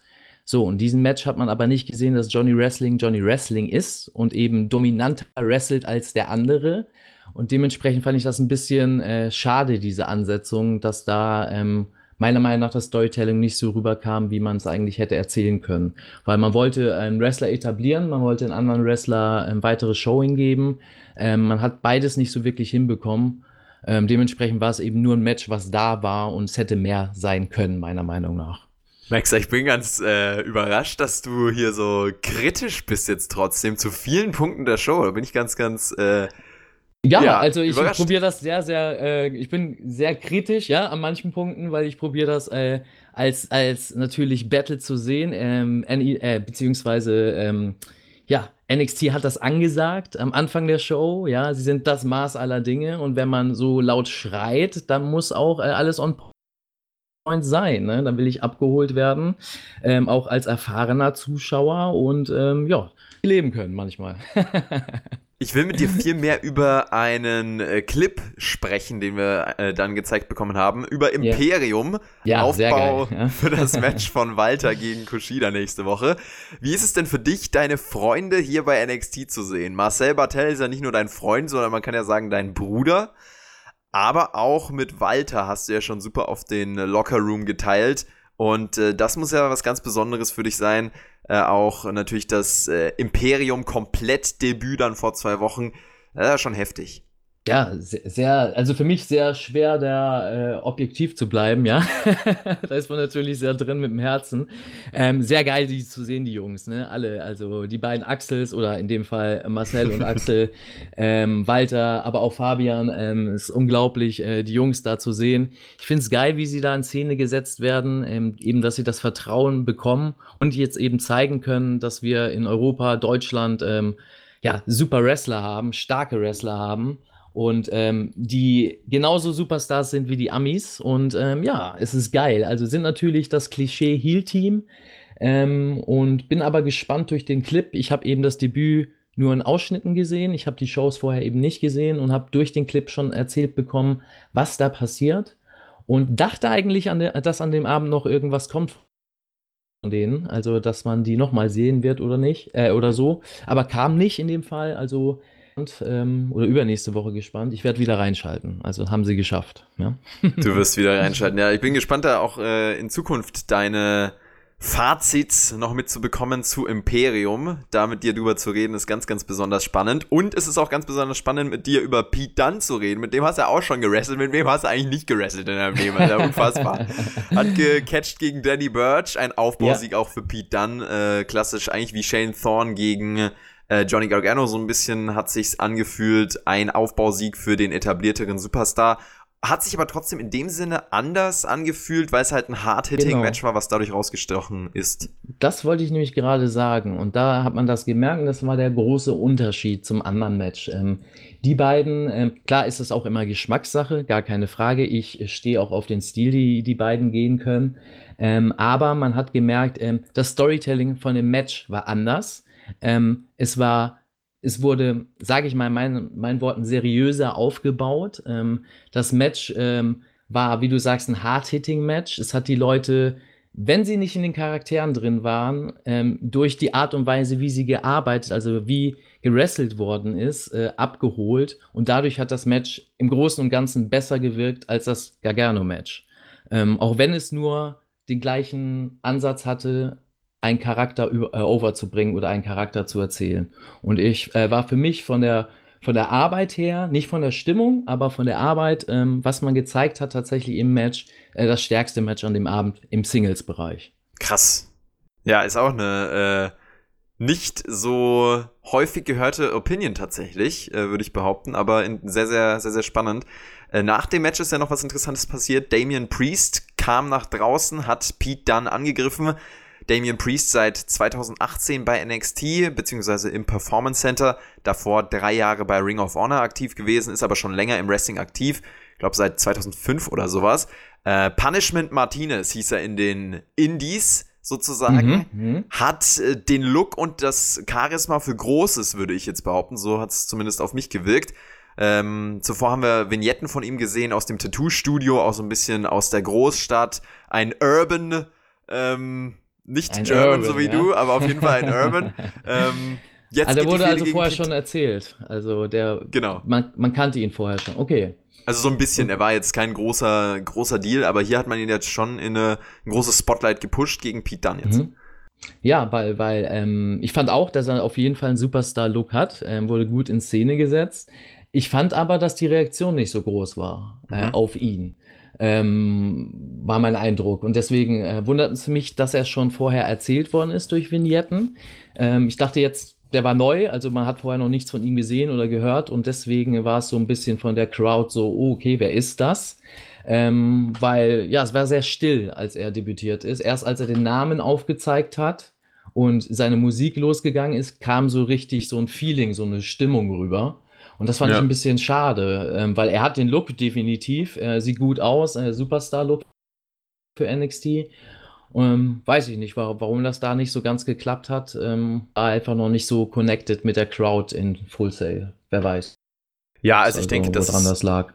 So, und diesen Match hat man aber nicht gesehen, dass Johnny Wrestling Johnny Wrestling ist und eben dominanter wrestelt als der andere. Und dementsprechend fand ich das ein bisschen äh, schade, diese Ansetzung, dass da ähm, meiner Meinung nach das Storytelling nicht so rüberkam, wie man es eigentlich hätte erzählen können. Weil man wollte einen Wrestler etablieren, man wollte einen anderen Wrestler ein weiteres Showing geben. Ähm, man hat beides nicht so wirklich hinbekommen. Ähm, dementsprechend war es eben nur ein Match, was da war und es hätte mehr sein können, meiner Meinung nach. Max, ich bin ganz äh, überrascht, dass du hier so kritisch bist jetzt trotzdem zu vielen Punkten der Show. Da bin ich ganz, ganz äh, ja, ja, also ich probiere das sehr, sehr, äh, ich bin sehr kritisch, ja, an manchen Punkten, weil ich probiere das äh, als, als natürlich Battle zu sehen, ähm, äh, beziehungsweise, ähm, ja, NXT hat das angesagt am Anfang der Show, ja, sie sind das Maß aller Dinge und wenn man so laut schreit, dann muss auch äh, alles on point sein, ne? dann will ich abgeholt werden, ähm, auch als erfahrener Zuschauer und ähm, ja, leben können manchmal. [laughs] Ich will mit dir viel mehr über einen äh, Clip sprechen, den wir äh, dann gezeigt bekommen haben, über Imperium, ja. Ja, Aufbau [laughs] ja. für das Match von Walter gegen Kushida nächste Woche. Wie ist es denn für dich, deine Freunde hier bei NXT zu sehen? Marcel Bartel ist ja nicht nur dein Freund, sondern man kann ja sagen dein Bruder. Aber auch mit Walter hast du ja schon super auf den Locker Room geteilt. Und äh, das muss ja was ganz Besonderes für dich sein, äh, auch natürlich das äh, Imperium Komplett-Debüt dann vor zwei Wochen. Äh, schon heftig. Ja, sehr, also für mich sehr schwer, da äh, objektiv zu bleiben, ja. [laughs] da ist man natürlich sehr drin mit dem Herzen. Ähm, sehr geil, die zu sehen, die Jungs, ne? Alle, also die beiden Axels oder in dem Fall Marcel und Axel, [laughs] ähm, Walter, aber auch Fabian. Ähm, ist unglaublich, äh, die Jungs da zu sehen. Ich finde es geil, wie sie da in Szene gesetzt werden, ähm, eben, dass sie das Vertrauen bekommen und jetzt eben zeigen können, dass wir in Europa, Deutschland, ähm, ja, super Wrestler haben, starke Wrestler haben und ähm, die genauso Superstars sind wie die Amis. Und ähm, ja, es ist geil. Also sind natürlich das Klischee-Heal-Team. Ähm, und bin aber gespannt durch den Clip. Ich habe eben das Debüt nur in Ausschnitten gesehen. Ich habe die Shows vorher eben nicht gesehen und habe durch den Clip schon erzählt bekommen, was da passiert. Und dachte eigentlich, an der, dass an dem Abend noch irgendwas kommt von denen. Also, dass man die nochmal sehen wird oder nicht. Äh, oder so. Aber kam nicht in dem Fall. Also ähm, oder übernächste Woche gespannt. Ich werde wieder reinschalten. Also haben sie geschafft. Ja? [laughs] Du wirst wieder reinschalten. Ja, ich bin gespannt, da auch äh, in Zukunft deine Fazits noch mitzubekommen zu Imperium. Da mit dir drüber zu reden, ist ganz, ganz besonders spannend. Und es ist auch ganz besonders spannend, mit dir über Pete Dunn zu reden. Mit dem hast du auch schon gerasselt. Mit wem hast du eigentlich nicht gerasselt in deinem Leben? Alter, [laughs] unfassbar. Hat gecatcht gegen Danny Burch. Ein Aufbausieg ja. auch für Pete Dunn. Äh, klassisch eigentlich wie Shane Thorne gegen äh, Johnny Gargano so ein bisschen hat sich's angefühlt, ein Aufbausieg für den etablierteren Superstar. Hat sich aber trotzdem in dem Sinne anders angefühlt, weil es halt ein Hard-Hitting-Match genau. war, was dadurch rausgestochen ist. Das wollte ich nämlich gerade sagen. Und da hat man das gemerkt und das war der große Unterschied zum anderen Match. Ähm, die beiden, äh, klar ist es auch immer Geschmackssache, gar keine Frage. Ich stehe auch auf den Stil, die die beiden gehen können. Ähm, aber man hat gemerkt, ähm, das Storytelling von dem Match war anders. Ähm, es war, es wurde, sage ich mal, mein, meinen Worten, seriöser aufgebaut. Ähm, das Match ähm, war, wie du sagst, ein Hard-Hitting-Match. Es hat die Leute, wenn sie nicht in den Charakteren drin waren, ähm, durch die Art und Weise, wie sie gearbeitet, also wie gewrestelt worden ist, äh, abgeholt. Und dadurch hat das Match im Großen und Ganzen besser gewirkt als das Gargano-Match. Ähm, auch wenn es nur den gleichen Ansatz hatte, einen Charakter äh, overzubringen oder einen Charakter zu erzählen. Und ich äh, war für mich von der von der Arbeit her, nicht von der Stimmung, aber von der Arbeit, ähm, was man gezeigt hat tatsächlich im Match, äh, das stärkste Match an dem Abend im Singles-Bereich. Krass. Ja, ist auch eine äh, nicht so häufig gehörte Opinion tatsächlich, äh, würde ich behaupten, aber in, sehr, sehr, sehr, sehr spannend. Äh, nach dem Match ist ja noch was Interessantes passiert. Damian Priest kam nach draußen, hat Pete Dunn angegriffen Damian Priest seit 2018 bei NXT beziehungsweise im Performance Center, davor drei Jahre bei Ring of Honor aktiv gewesen, ist aber schon länger im Wrestling aktiv, ich glaube seit 2005 oder sowas. Äh, Punishment Martinez hieß er in den Indies sozusagen, mhm, mhm, hat äh, den Look und das Charisma für Großes, würde ich jetzt behaupten, so hat es zumindest auf mich gewirkt. Ähm, zuvor haben wir Vignetten von ihm gesehen aus dem Tattoo-Studio, auch so ein bisschen aus der Großstadt, ein Urban ähm, nicht ein German, Urban, so wie ja? du, aber auf jeden Fall ein Urban. [laughs] ähm, Jetzt also der wurde also vorher schon erzählt. Also der. Genau. Man, man kannte ihn vorher schon. Okay. Also so ein bisschen, er war jetzt kein großer, großer Deal, aber hier hat man ihn jetzt schon in eine, ein großes Spotlight gepusht gegen Pete Dunne jetzt. Mhm. Ja, weil, weil ähm, ich fand auch, dass er auf jeden Fall einen Superstar-Look hat, ähm, wurde gut in Szene gesetzt. Ich fand aber, dass die Reaktion nicht so groß war äh, mhm. auf ihn. Ähm, war mein Eindruck. Und deswegen äh, wundert es mich, dass er schon vorher erzählt worden ist durch Vignetten. Ähm, ich dachte jetzt, der war neu, also man hat vorher noch nichts von ihm gesehen oder gehört und deswegen war es so ein bisschen von der Crowd so, oh, okay, wer ist das? Ähm, weil, ja, es war sehr still, als er debütiert ist. Erst als er den Namen aufgezeigt hat und seine Musik losgegangen ist, kam so richtig so ein Feeling, so eine Stimmung rüber. Und das fand ja. ich ein bisschen schade, ähm, weil er hat den Look definitiv, er sieht gut aus, äh, Superstar-Look für NXT. Ähm, weiß ich nicht, warum, warum das da nicht so ganz geklappt hat. Ähm, war einfach noch nicht so connected mit der Crowd in Full Sail. Wer weiß. Ja, also, also ich denke, dass das lag.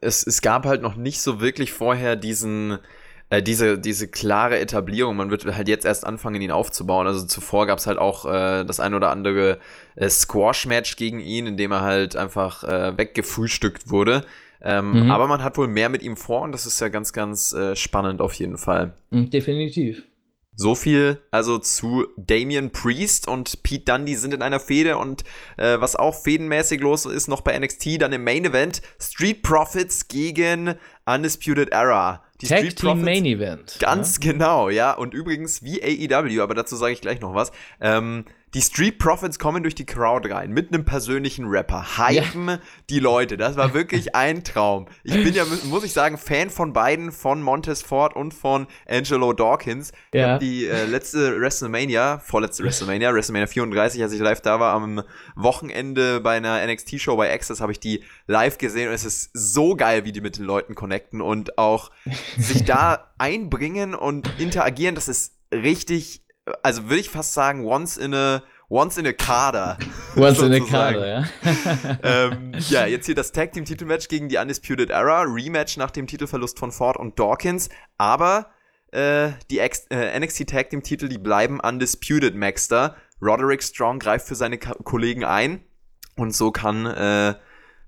Es, es gab halt noch nicht so wirklich vorher diesen, äh, diese, diese klare Etablierung. Man wird halt jetzt erst anfangen, ihn aufzubauen. Also zuvor gab es halt auch äh, das ein oder andere äh, Squash-Match gegen ihn, in dem er halt einfach äh, weggefrühstückt wurde. Ähm, mhm. Aber man hat wohl mehr mit ihm vor und das ist ja ganz, ganz äh, spannend auf jeden Fall. Mhm, definitiv. So viel also zu Damian Priest und Pete Dundee sind in einer Fehde und äh, was auch fädenmäßig los ist, noch bei NXT, dann im Main Event Street Profits gegen Undisputed Era. Die Tag Street Team Profits, Main Event. Ganz ja? genau, ja. Und übrigens wie AEW, aber dazu sage ich gleich noch was. Ähm, die Street Profits kommen durch die Crowd rein mit einem persönlichen Rapper, hypen ja. die Leute. Das war wirklich ein Traum. Ich bin ja, muss ich sagen, Fan von beiden, von Montez Ford und von Angelo Dawkins. Ja. Ich habe die äh, letzte WrestleMania, vorletzte WrestleMania, WrestleMania 34, als ich live da war, am Wochenende bei einer NXT-Show bei Access, habe ich die live gesehen und es ist so geil, wie die mit den Leuten connecten und auch sich da [laughs] einbringen und interagieren. Das ist richtig also würde ich fast sagen, once in a Once in a Kader. [laughs] Once in a Kader, ja. [laughs] ähm, ja, jetzt hier das Tag Team Titelmatch gegen die Undisputed Era. Rematch nach dem Titelverlust von Ford und Dawkins. Aber äh, die Ex äh, NXT Tag Team Titel, die bleiben Undisputed Maxter. Roderick Strong greift für seine Ka Kollegen ein. Und so kann äh,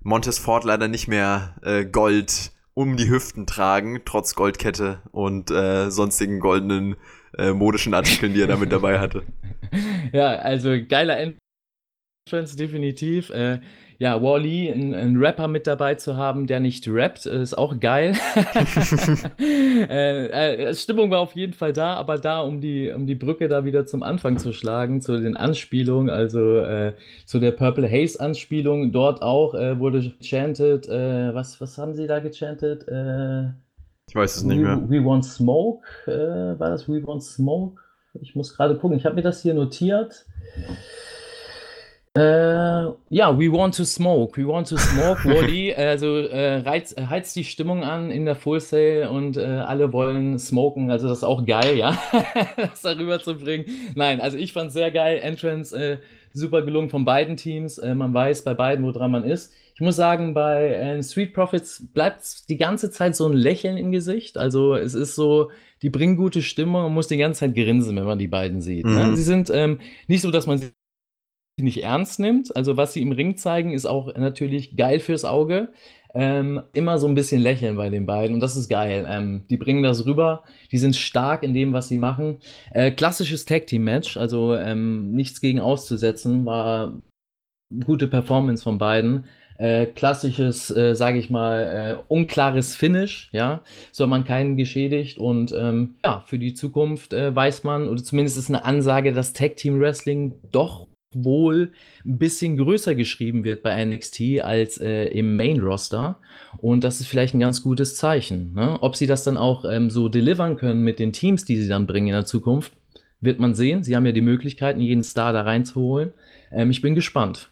Montez Ford leider nicht mehr äh, Gold um die Hüften tragen, trotz Goldkette und äh, sonstigen goldenen äh, modischen Artikeln, die er damit dabei hatte. [laughs] Ja, also geiler Entrance definitiv. Äh, ja, Wally, ein, ein, Rapper mit dabei zu haben, der nicht rappt, ist auch geil. [laughs] äh, äh, Stimmung war auf jeden Fall da, aber da, um die, um die Brücke da wieder zum Anfang zu schlagen, zu den Anspielungen, also äh, zu der Purple Haze Anspielung, dort auch äh, wurde chanted, äh, was, was haben sie da gechantet? Äh, ich weiß es nicht mehr. We, we Want Smoke, war das We Want Smoke? Ich muss gerade gucken, ich habe mir das hier notiert. Äh, ja, we want to smoke. We want to smoke, [laughs] Wally. also äh, reiz, heizt die Stimmung an in der Full Sale und äh, alle wollen smoken. Also das ist auch geil, ja, [laughs] das darüber zu bringen. Nein, also ich fand es sehr geil. Entrance äh, super gelungen von beiden Teams. Äh, man weiß bei beiden, woran man ist. Ich muss sagen, bei äh, Street Profits bleibt die ganze Zeit so ein Lächeln im Gesicht. Also es ist so, die bringen gute Stimmung und muss die ganze Zeit grinsen, wenn man die beiden sieht. Ne? Mhm. Ne? Sie sind ähm, nicht so, dass man sie nicht ernst nimmt. Also was sie im Ring zeigen, ist auch natürlich geil fürs Auge. Ähm, immer so ein bisschen lächeln bei den beiden und das ist geil. Ähm, die bringen das rüber, die sind stark in dem, was sie machen. Äh, klassisches Tag-Team-Match, also ähm, nichts gegen auszusetzen, war gute Performance von beiden. Äh, klassisches, äh, sage ich mal, äh, unklares Finish, ja, so hat man keinen geschädigt und ähm, ja, für die Zukunft äh, weiß man, oder zumindest ist eine Ansage, dass Tag Team Wrestling doch wohl ein bisschen größer geschrieben wird bei NXT als äh, im Main Roster. Und das ist vielleicht ein ganz gutes Zeichen. Ne? Ob sie das dann auch ähm, so delivern können mit den Teams, die sie dann bringen in der Zukunft, wird man sehen. Sie haben ja die Möglichkeiten, jeden Star da reinzuholen. Ähm, ich bin gespannt.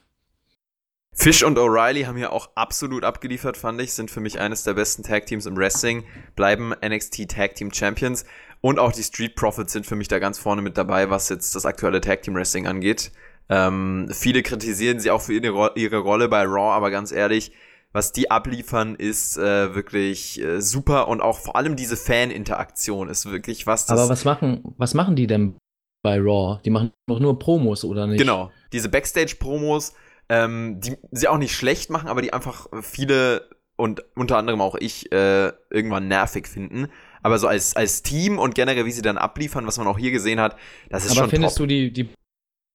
Fish und O'Reilly haben hier auch absolut abgeliefert, fand ich. Sind für mich eines der besten Tag Teams im Wrestling. Bleiben NXT Tag Team Champions. Und auch die Street Profits sind für mich da ganz vorne mit dabei, was jetzt das aktuelle Tag Team Wrestling angeht. Ähm, viele kritisieren sie auch für ihre, ihre Rolle bei Raw, aber ganz ehrlich, was die abliefern, ist äh, wirklich äh, super und auch vor allem diese Fan-Interaktion ist wirklich was. aber was machen, was machen die denn bei Raw. Die machen doch nur Promos, oder nicht? Genau. Diese Backstage-Promos, ähm, die sie auch nicht schlecht machen, aber die einfach viele und unter anderem auch ich äh, irgendwann nervig finden. Aber so als, als Team und generell, wie sie dann abliefern, was man auch hier gesehen hat, das ist aber schon findest top. du die, die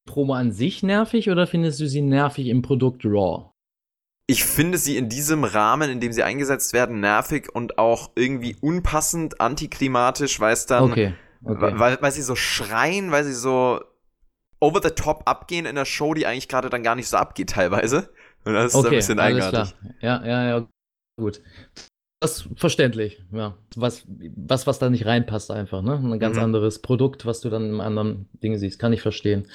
Promo an sich nervig oder findest du sie nervig im Produkt Raw? Ich finde sie in diesem Rahmen, in dem sie eingesetzt werden, nervig und auch irgendwie unpassend, antiklimatisch, weil es dann, Okay. okay. weil, weil sie so schreien, weil sie so over the top abgehen in der Show, die eigentlich gerade dann gar nicht so abgeht teilweise. Und das ist okay, ein bisschen eigenartig. Ja, ja, ja, gut. Das ist verständlich, ja. Was, was, was da nicht reinpasst einfach, ne? Ein ganz Mhm. anderes Produkt, was du dann im anderen Ding siehst. Kann ich verstehen.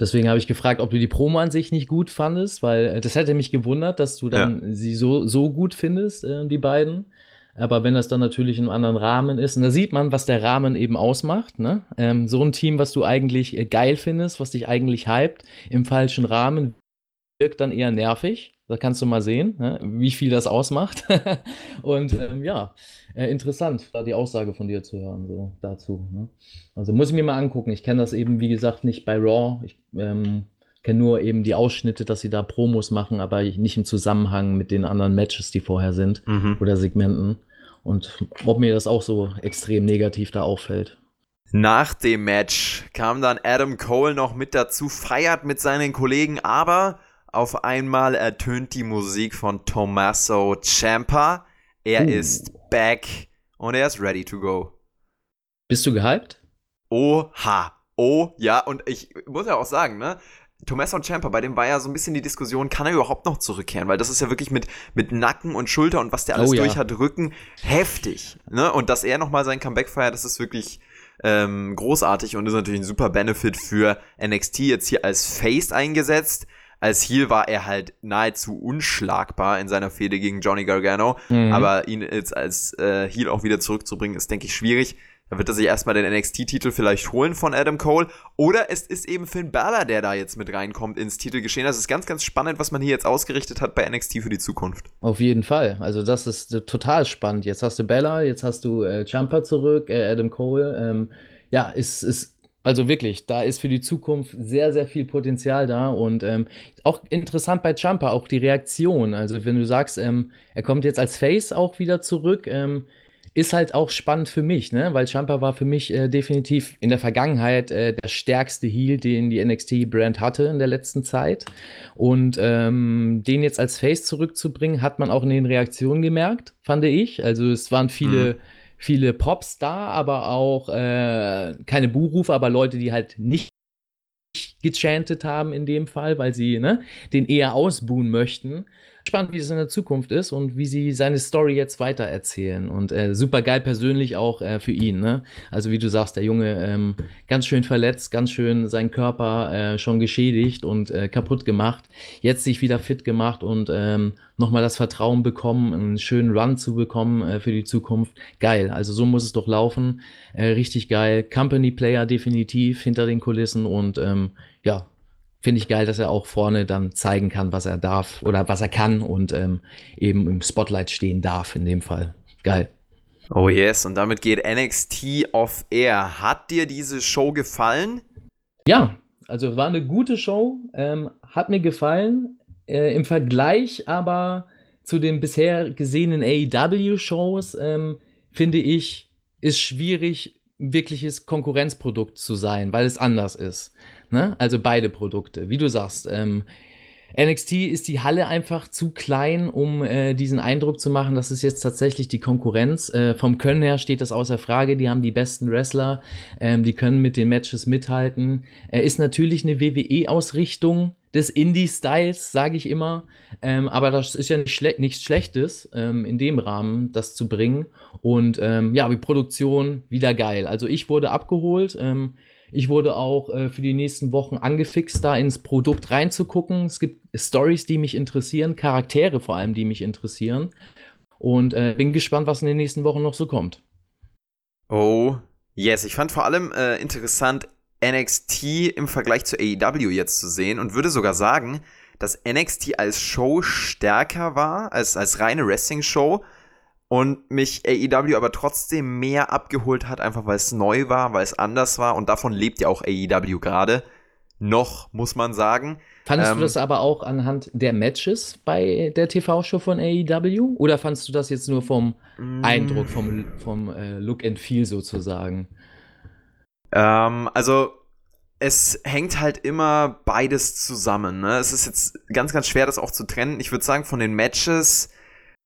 Deswegen habe ich gefragt, ob du die Promo an sich nicht gut fandest, weil äh, das hätte mich gewundert, dass du dann sie so, so gut findest, äh, die beiden. Aber wenn das dann natürlich in einem anderen Rahmen ist, und da sieht man, was der Rahmen eben ausmacht, ne? Ähm, so ein Team, was du eigentlich äh, geil findest, was dich eigentlich hypt, im falschen Rahmen, wirkt dann eher nervig. Da kannst du mal sehen, ne? wie viel das ausmacht. [laughs] und ähm, ja, äh, interessant, da die Aussage von dir zu hören, so dazu. Ne? Also muss ich mir mal angucken. Ich kenne das eben, wie gesagt, nicht bei Raw. Ich ähm, kenne nur eben die Ausschnitte, dass sie da Promos machen, aber nicht im Zusammenhang mit den anderen Matches, die vorher sind Mhm. oder Segmenten. Und ob mir das auch so extrem negativ da auffällt. Nach dem Match kam dann Adam Cole noch mit dazu, feiert mit seinen Kollegen, aber auf einmal ertönt die Musik von Tommaso Ciampa. Er Uh. ist back und er ist ready to go. Bist du gehypt? Oha. Oh, ja, und ich muss ja auch sagen, ne? Tommaso Ciampa, bei dem war ja so ein bisschen die Diskussion, kann er überhaupt noch zurückkehren? Weil das ist ja wirklich mit, mit Nacken und Schulter und was der alles Oh ja. durch hat, Rücken, heftig. Ne? Und dass er nochmal sein Comeback feiert, das ist wirklich ähm, großartig und ist natürlich ein super Benefit für NXT jetzt hier als Face eingesetzt. Als Heel war er halt nahezu unschlagbar in seiner Fehde gegen Johnny Gargano. Mhm. Aber ihn jetzt als äh, Heel auch wieder zurückzubringen, ist, denke ich, schwierig. Da wird er sich erstmal den NXT-Titel vielleicht holen von Adam Cole. Oder es ist eben Finn Balor, der da jetzt mit reinkommt ins Titelgeschehen. Das ist ganz, ganz spannend, was man hier jetzt ausgerichtet hat bei NXT für die Zukunft. Auf jeden Fall. Also das ist äh, total spannend. Jetzt hast du Bella, jetzt hast du äh, Champa zurück, äh, Adam Cole. Ähm, ja, ist, ist, also wirklich, da ist für die Zukunft sehr, sehr viel Potenzial da. Und ähm, auch interessant bei Champa, auch die Reaktion. Also wenn du sagst, ähm, er kommt jetzt als Face auch wieder zurück, ähm, ist halt auch spannend für mich, ne? Weil Champa war für mich äh, definitiv in der Vergangenheit äh, der stärkste Heel, den die NXT-Brand hatte in der letzten Zeit. Und ähm, den jetzt als Face zurückzubringen, hat man auch in den Reaktionen gemerkt, fand ich. Also es waren viele, viele Pops da, aber auch äh, keine Buhrufe, aber Leute, die halt nicht gechantet haben in dem Fall, weil sie ne, den eher ausbuhen möchten. Spannend, wie es in der Zukunft ist und wie sie seine Story jetzt weitererzählen. Und äh, super geil persönlich auch äh, für ihn. Ne? Also wie du sagst, der Junge ähm, ganz schön verletzt, ganz schön seinen Körper äh, schon geschädigt und äh, kaputt gemacht. Jetzt sich wieder fit gemacht und ähm, nochmal das Vertrauen bekommen, einen schönen Run zu bekommen äh, für die Zukunft. Geil. Also so muss es doch laufen. Äh, richtig geil. Company Player definitiv hinter den Kulissen und ähm, ja, finde ich geil, dass er auch vorne dann zeigen kann, was er darf oder was er kann und ähm, eben im Spotlight stehen darf in dem Fall. Geil. Oh yes, und damit geht NXT off Air. Hat dir diese Show gefallen? Ja, also war eine gute Show, ähm, hat mir gefallen. Äh, Im Vergleich aber zu den bisher gesehenen AEW-Shows, ähm, finde ich, ist schwierig, wirkliches Konkurrenzprodukt zu sein, weil es anders ist. Ne? Also beide Produkte. Wie du sagst, ähm, NXT ist die Halle einfach zu klein, um äh, diesen Eindruck zu machen, das ist jetzt tatsächlich die Konkurrenz. Äh, vom Können her steht das außer Frage. Die haben die besten Wrestler, ähm, die können mit den Matches mithalten. Er ist natürlich eine WWE-Ausrichtung des Indie-Styles, sage ich immer. Ähm, aber das ist ja nicht schle nichts Schlechtes, ähm, in dem Rahmen das zu bringen. Und ähm, ja, die Produktion wieder geil. Also ich wurde abgeholt. Ich wurde auch äh, für die nächsten Wochen angefixt, da ins Produkt reinzugucken. Es gibt Stories, die mich interessieren, Charaktere vor allem, die mich interessieren. Und äh, bin gespannt, was in den nächsten Wochen noch so kommt. Oh, yes. Ich fand vor allem äh, interessant, NXT im Vergleich zu AEW jetzt zu sehen und würde sogar sagen, dass NXT als Show stärker war, als, als reine Wrestling-Show, und mich AEW aber trotzdem mehr abgeholt hat, einfach weil es neu war, weil es anders war und davon lebt ja auch AEW gerade. Noch, muss man sagen. Fandest ähm, du das aber auch anhand der Matches bei der TV-Show von AEW? Oder fandest du das jetzt nur vom mm. Eindruck, vom, vom äh, Look and Feel sozusagen? Ähm, also, es hängt halt immer beides zusammen. Ne? Es ist jetzt ganz, ganz schwer, das auch zu trennen. Ich würde sagen, von den Matches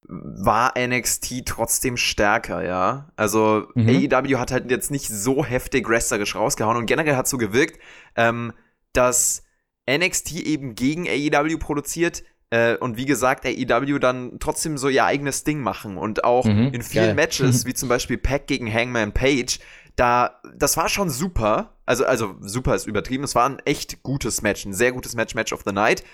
war NXT trotzdem stärker, ja. Also mhm. AEW hat halt jetzt nicht so heftig wrestlerisch rausgehauen und generell hat so gewirkt, ähm, dass NXT eben gegen AEW produziert äh, und wie gesagt, AEW dann trotzdem so ihr eigenes Ding machen und auch mhm, in vielen geil. Matches, wie zum Beispiel Pack gegen Hangman Page, da, das war schon super. Also, also super ist übertrieben. Es war ein echt gutes Match, ein sehr gutes Match, Match of the Night.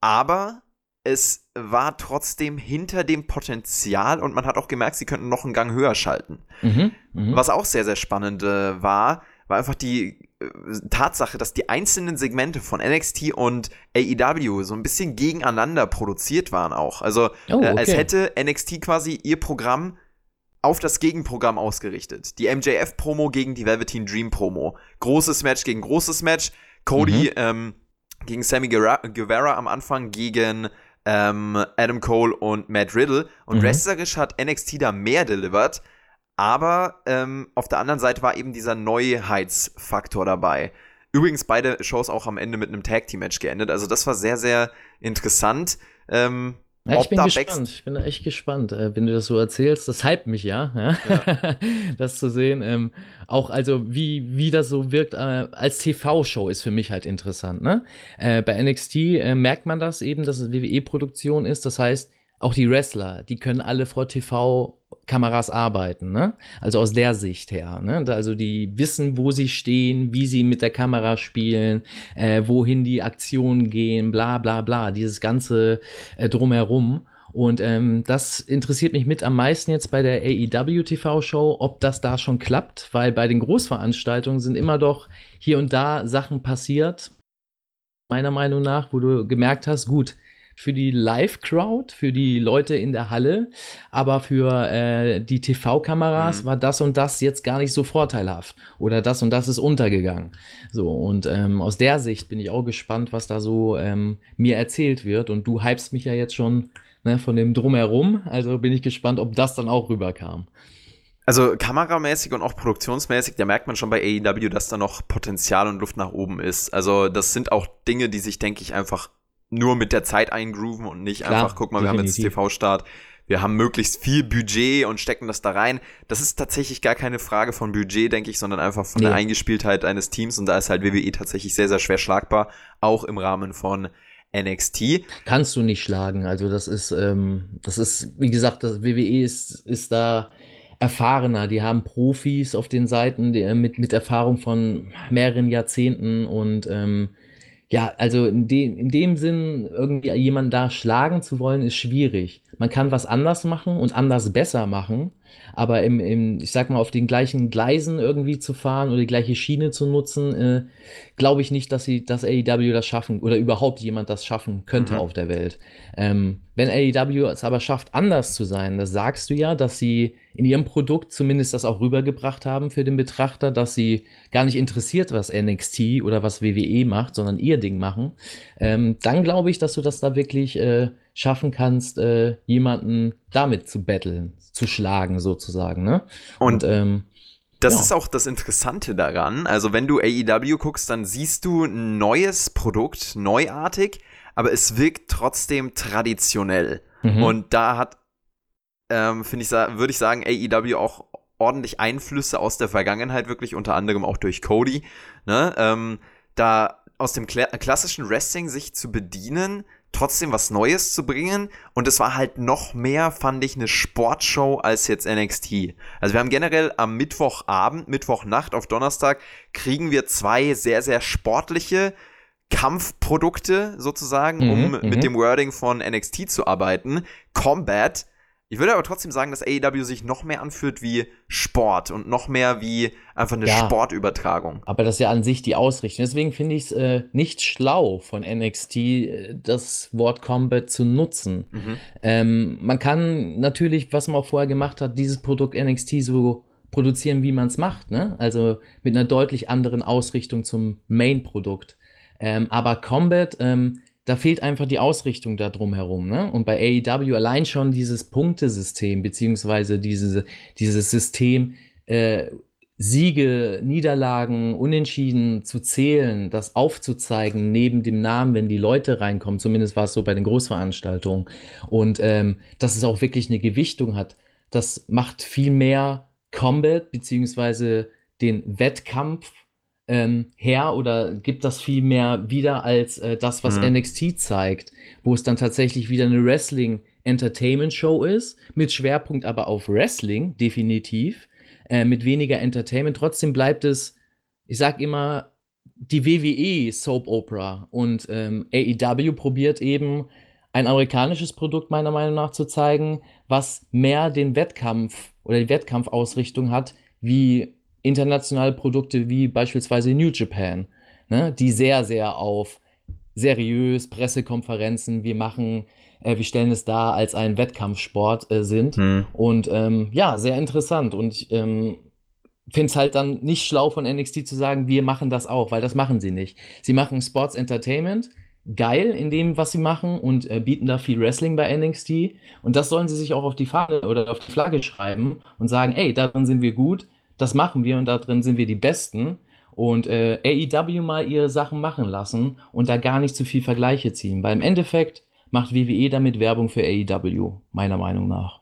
Aber es war trotzdem hinter dem Potenzial und man hat auch gemerkt, sie könnten noch einen Gang höher schalten. Mhm, mh. Was auch sehr, sehr spannend äh, war, war einfach die äh, Tatsache, dass die einzelnen Segmente von NXT und AEW so ein bisschen gegeneinander produziert waren auch. Also oh, okay. äh, als hätte NXT quasi ihr Programm auf das Gegenprogramm ausgerichtet. Die MJF-Promo gegen die Velveteen Dream-Promo. Großes Match gegen großes Match. Cody mhm. ähm, gegen Sammy Guevara am Anfang gegen ähm, Adam Cole und Matt Riddle. Und mhm. wrestlerisch hat NXT da mehr delivered. Aber ähm, auf der anderen Seite war eben dieser Neuheitsfaktor dabei. Übrigens beide Shows auch am Ende mit einem Tag Team Match geendet. Also das war sehr, sehr interessant. Ähm, ja, ich bin gespannt. Ich bin echt gespannt, äh, wenn du das so erzählst. Das hypt mich ja, ja? ja. [laughs] das zu sehen. Ähm, auch also, wie, wie das so wirkt äh, als TV-Show ist für mich halt interessant. Ne? Äh, bei NXT äh, merkt man das eben, dass es WWE-Produktion ist. Das heißt, auch die Wrestler, die können alle vor TV-Kameras arbeiten, ne? Also aus der Sicht her, ne? Also die wissen, wo sie stehen, wie sie mit der Kamera spielen, äh, wohin die Aktionen gehen, bla bla bla, dieses ganze äh, drumherum. Und ähm, das interessiert mich mit am meisten jetzt bei der AEW TV-Show, ob das da schon klappt, weil bei den Großveranstaltungen sind immer doch hier und da Sachen passiert, meiner Meinung nach, wo du gemerkt hast, gut, für die Live-Crowd, für die Leute in der Halle, aber für äh, die TV-Kameras mhm. war das und das jetzt gar nicht so vorteilhaft oder das und das ist untergegangen. So und ähm, aus der Sicht bin ich auch gespannt, was da so ähm, mir erzählt wird und du hypst mich ja jetzt schon ne, von dem drumherum, also bin ich gespannt, ob das dann auch rüberkam. Also kameramäßig und auch produktionsmäßig, da merkt man schon bei AEW, dass da noch Potenzial und Luft nach oben ist. Also das sind auch Dinge, die sich, denke ich, einfach nur mit der Zeit eingrooven und nicht Klar, einfach, guck mal, definitiv. wir haben jetzt TV-Start, wir haben möglichst viel Budget und stecken das da rein. Das ist tatsächlich gar keine Frage von Budget, denke ich, sondern einfach von nee. der Eingespieltheit eines Teams und da ist halt WWE tatsächlich sehr, sehr schwer schlagbar, auch im Rahmen von NXT. Kannst du nicht schlagen, also das ist, ähm, das ist, wie gesagt, das WWE ist, ist da erfahrener, die haben Profis auf den Seiten die, mit, mit Erfahrung von mehreren Jahrzehnten und ähm, ja, also in, de in dem Sinn, irgendwie jemanden da schlagen zu wollen, ist schwierig. Man kann was anders machen und anders besser machen, aber im, im ich sag mal, auf den gleichen Gleisen irgendwie zu fahren oder die gleiche Schiene zu nutzen, äh, glaube ich nicht, dass sie, dass AEW das schaffen oder überhaupt jemand das schaffen könnte mhm. auf der Welt. Ähm, wenn AEW es aber schafft, anders zu sein, das sagst du ja, dass sie in ihrem Produkt zumindest das auch rübergebracht haben für den Betrachter, dass sie gar nicht interessiert, was NXT oder was WWE macht, sondern ihr Ding machen, ähm, dann glaube ich, dass du das da wirklich äh, schaffen kannst, äh, jemanden damit zu battlen, zu schlagen sozusagen. Ne? Und, Und ähm, das ja. ist auch das Interessante daran. Also wenn du AEW guckst, dann siehst du ein neues Produkt, neuartig, aber es wirkt trotzdem traditionell. Mhm. Und da hat, ähm, finde ich, würde ich sagen, AEW auch ordentlich Einflüsse aus der Vergangenheit, wirklich unter anderem auch durch Cody. Ne? Ähm, da aus dem klassischen Wrestling sich zu bedienen, trotzdem was Neues zu bringen. Und es war halt noch mehr, fand ich, eine Sportshow als jetzt NXT. Also wir haben generell am Mittwochabend, Mittwochnacht auf Donnerstag, kriegen wir zwei sehr, sehr sportliche Kampfprodukte sozusagen, mhm, um mhm. mit dem Wording von NXT zu arbeiten. Combat Ich würde aber trotzdem sagen, dass AEW sich noch mehr anfühlt wie Sport und noch mehr wie einfach eine ja, Sportübertragung. Aber das ist ja an sich die Ausrichtung. Deswegen finde ich es äh, nicht schlau von NXT, äh, das Wort Combat zu nutzen. Mhm. Ähm, man kann natürlich, was man auch vorher gemacht hat, dieses Produkt NXT so produzieren, wie man es macht. Ne? Also mit einer deutlich anderen Ausrichtung zum Main-Produkt. Ähm, aber Combat, ähm, da fehlt einfach die Ausrichtung da drumherum. Ne? Und bei AEW allein schon dieses Punktesystem, beziehungsweise diese, dieses System, äh, Siege, Niederlagen, Unentschieden zu zählen, das aufzuzeigen neben dem Namen, wenn die Leute reinkommen. Zumindest war es so bei den Großveranstaltungen. Und ähm, dass es auch wirklich eine Gewichtung hat, das macht viel mehr Combat beziehungsweise den Wettkampf ähm, her oder gibt das viel mehr wieder als äh, das, was mhm. NXT zeigt, wo es dann tatsächlich wieder eine Wrestling Entertainment Show ist, mit Schwerpunkt aber auf Wrestling, definitiv, äh, mit weniger Entertainment. Trotzdem bleibt es, ich sag immer, die WWE Soap Opera und ähm, AEW probiert eben ein amerikanisches Produkt meiner Meinung nach zu zeigen, was mehr den Wettkampf oder die Wettkampfausrichtung hat, wie internationale Produkte wie beispielsweise New Japan, ne, die sehr, sehr auf seriös Pressekonferenzen, wir machen, äh, wir stellen es dar als einen Wettkampfsport äh, sind. Hm. Und ähm, ja, sehr interessant. Und ich ähm, finde es halt dann nicht schlau von NXT zu sagen, wir machen das auch, weil das machen sie nicht. Sie machen Sports Entertainment, geil in dem, was sie machen und äh, bieten da viel Wrestling bei NXT. Und das sollen sie sich auch auf die Fahne oder auf die Flagge schreiben und sagen, ey, darin sind wir gut, das machen wir und da drin sind wir die Besten. Und äh, AEW mal ihre Sachen machen lassen und da gar nicht zu viel Vergleiche ziehen. Weil im Endeffekt macht WWE damit Werbung für AEW, meiner Meinung nach.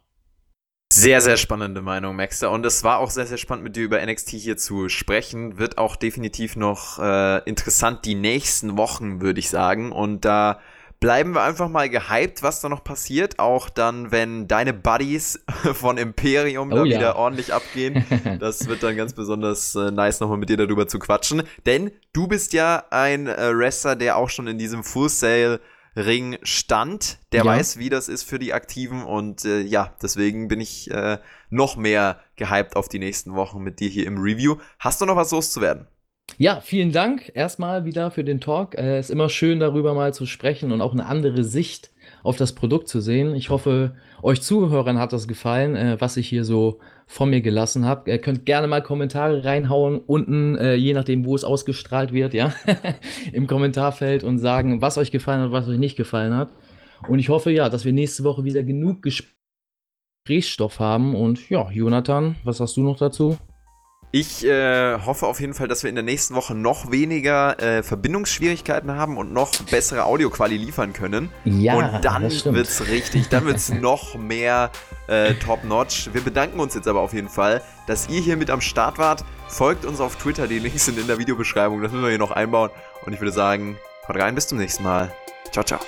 Sehr, sehr spannende Meinung, Maxter. Und es war auch sehr, sehr spannend, mit dir über NXT hier zu sprechen. Wird auch definitiv noch äh, interessant die nächsten Wochen, würde ich sagen. Und da bleiben wir einfach mal gehypt, was da noch passiert. Auch dann, wenn deine Buddies [laughs] von Imperium oh, da ja. wieder ordentlich abgehen. [laughs] Das wird dann ganz besonders äh, nice, nochmal mit dir darüber zu quatschen. Denn du bist ja ein äh, Wrestler, der auch schon in diesem Full Sale Ring stand. Der ja. weiß, wie das ist für die Aktiven und äh, ja, deswegen bin ich äh, noch mehr gehypt auf die nächsten Wochen mit dir hier im Review. Hast du noch was loszuwerden? Ja, vielen Dank erstmal wieder für den Talk. Es äh, ist immer schön, darüber mal zu sprechen und auch eine andere Sicht auf das Produkt zu sehen. Ich hoffe, euch Zuhörern hat das gefallen, äh, was ich hier so von mir gelassen habe. Ihr könnt gerne mal Kommentare reinhauen, unten, äh, je nachdem, wo es ausgestrahlt wird, ja, [laughs] im Kommentarfeld und sagen, was euch gefallen hat, was euch nicht gefallen hat. Und ich hoffe, ja, dass wir nächste Woche wieder genug Gesprächsstoff haben. Und ja, Jonathan, was hast du noch dazu? Ich äh, hoffe auf jeden Fall, dass wir in der nächsten Woche noch weniger äh, Verbindungsschwierigkeiten haben und noch bessere Audioquali liefern können. Ja, und dann wird es richtig, dann wird es [laughs] noch mehr äh, top-notch. Wir bedanken uns jetzt aber auf jeden Fall, dass ihr hier mit am Start wart. Folgt uns auf Twitter, die Links sind in der Videobeschreibung, das müssen wir hier noch einbauen. Und ich würde sagen, haut rein, bis zum nächsten Mal. Ciao, ciao.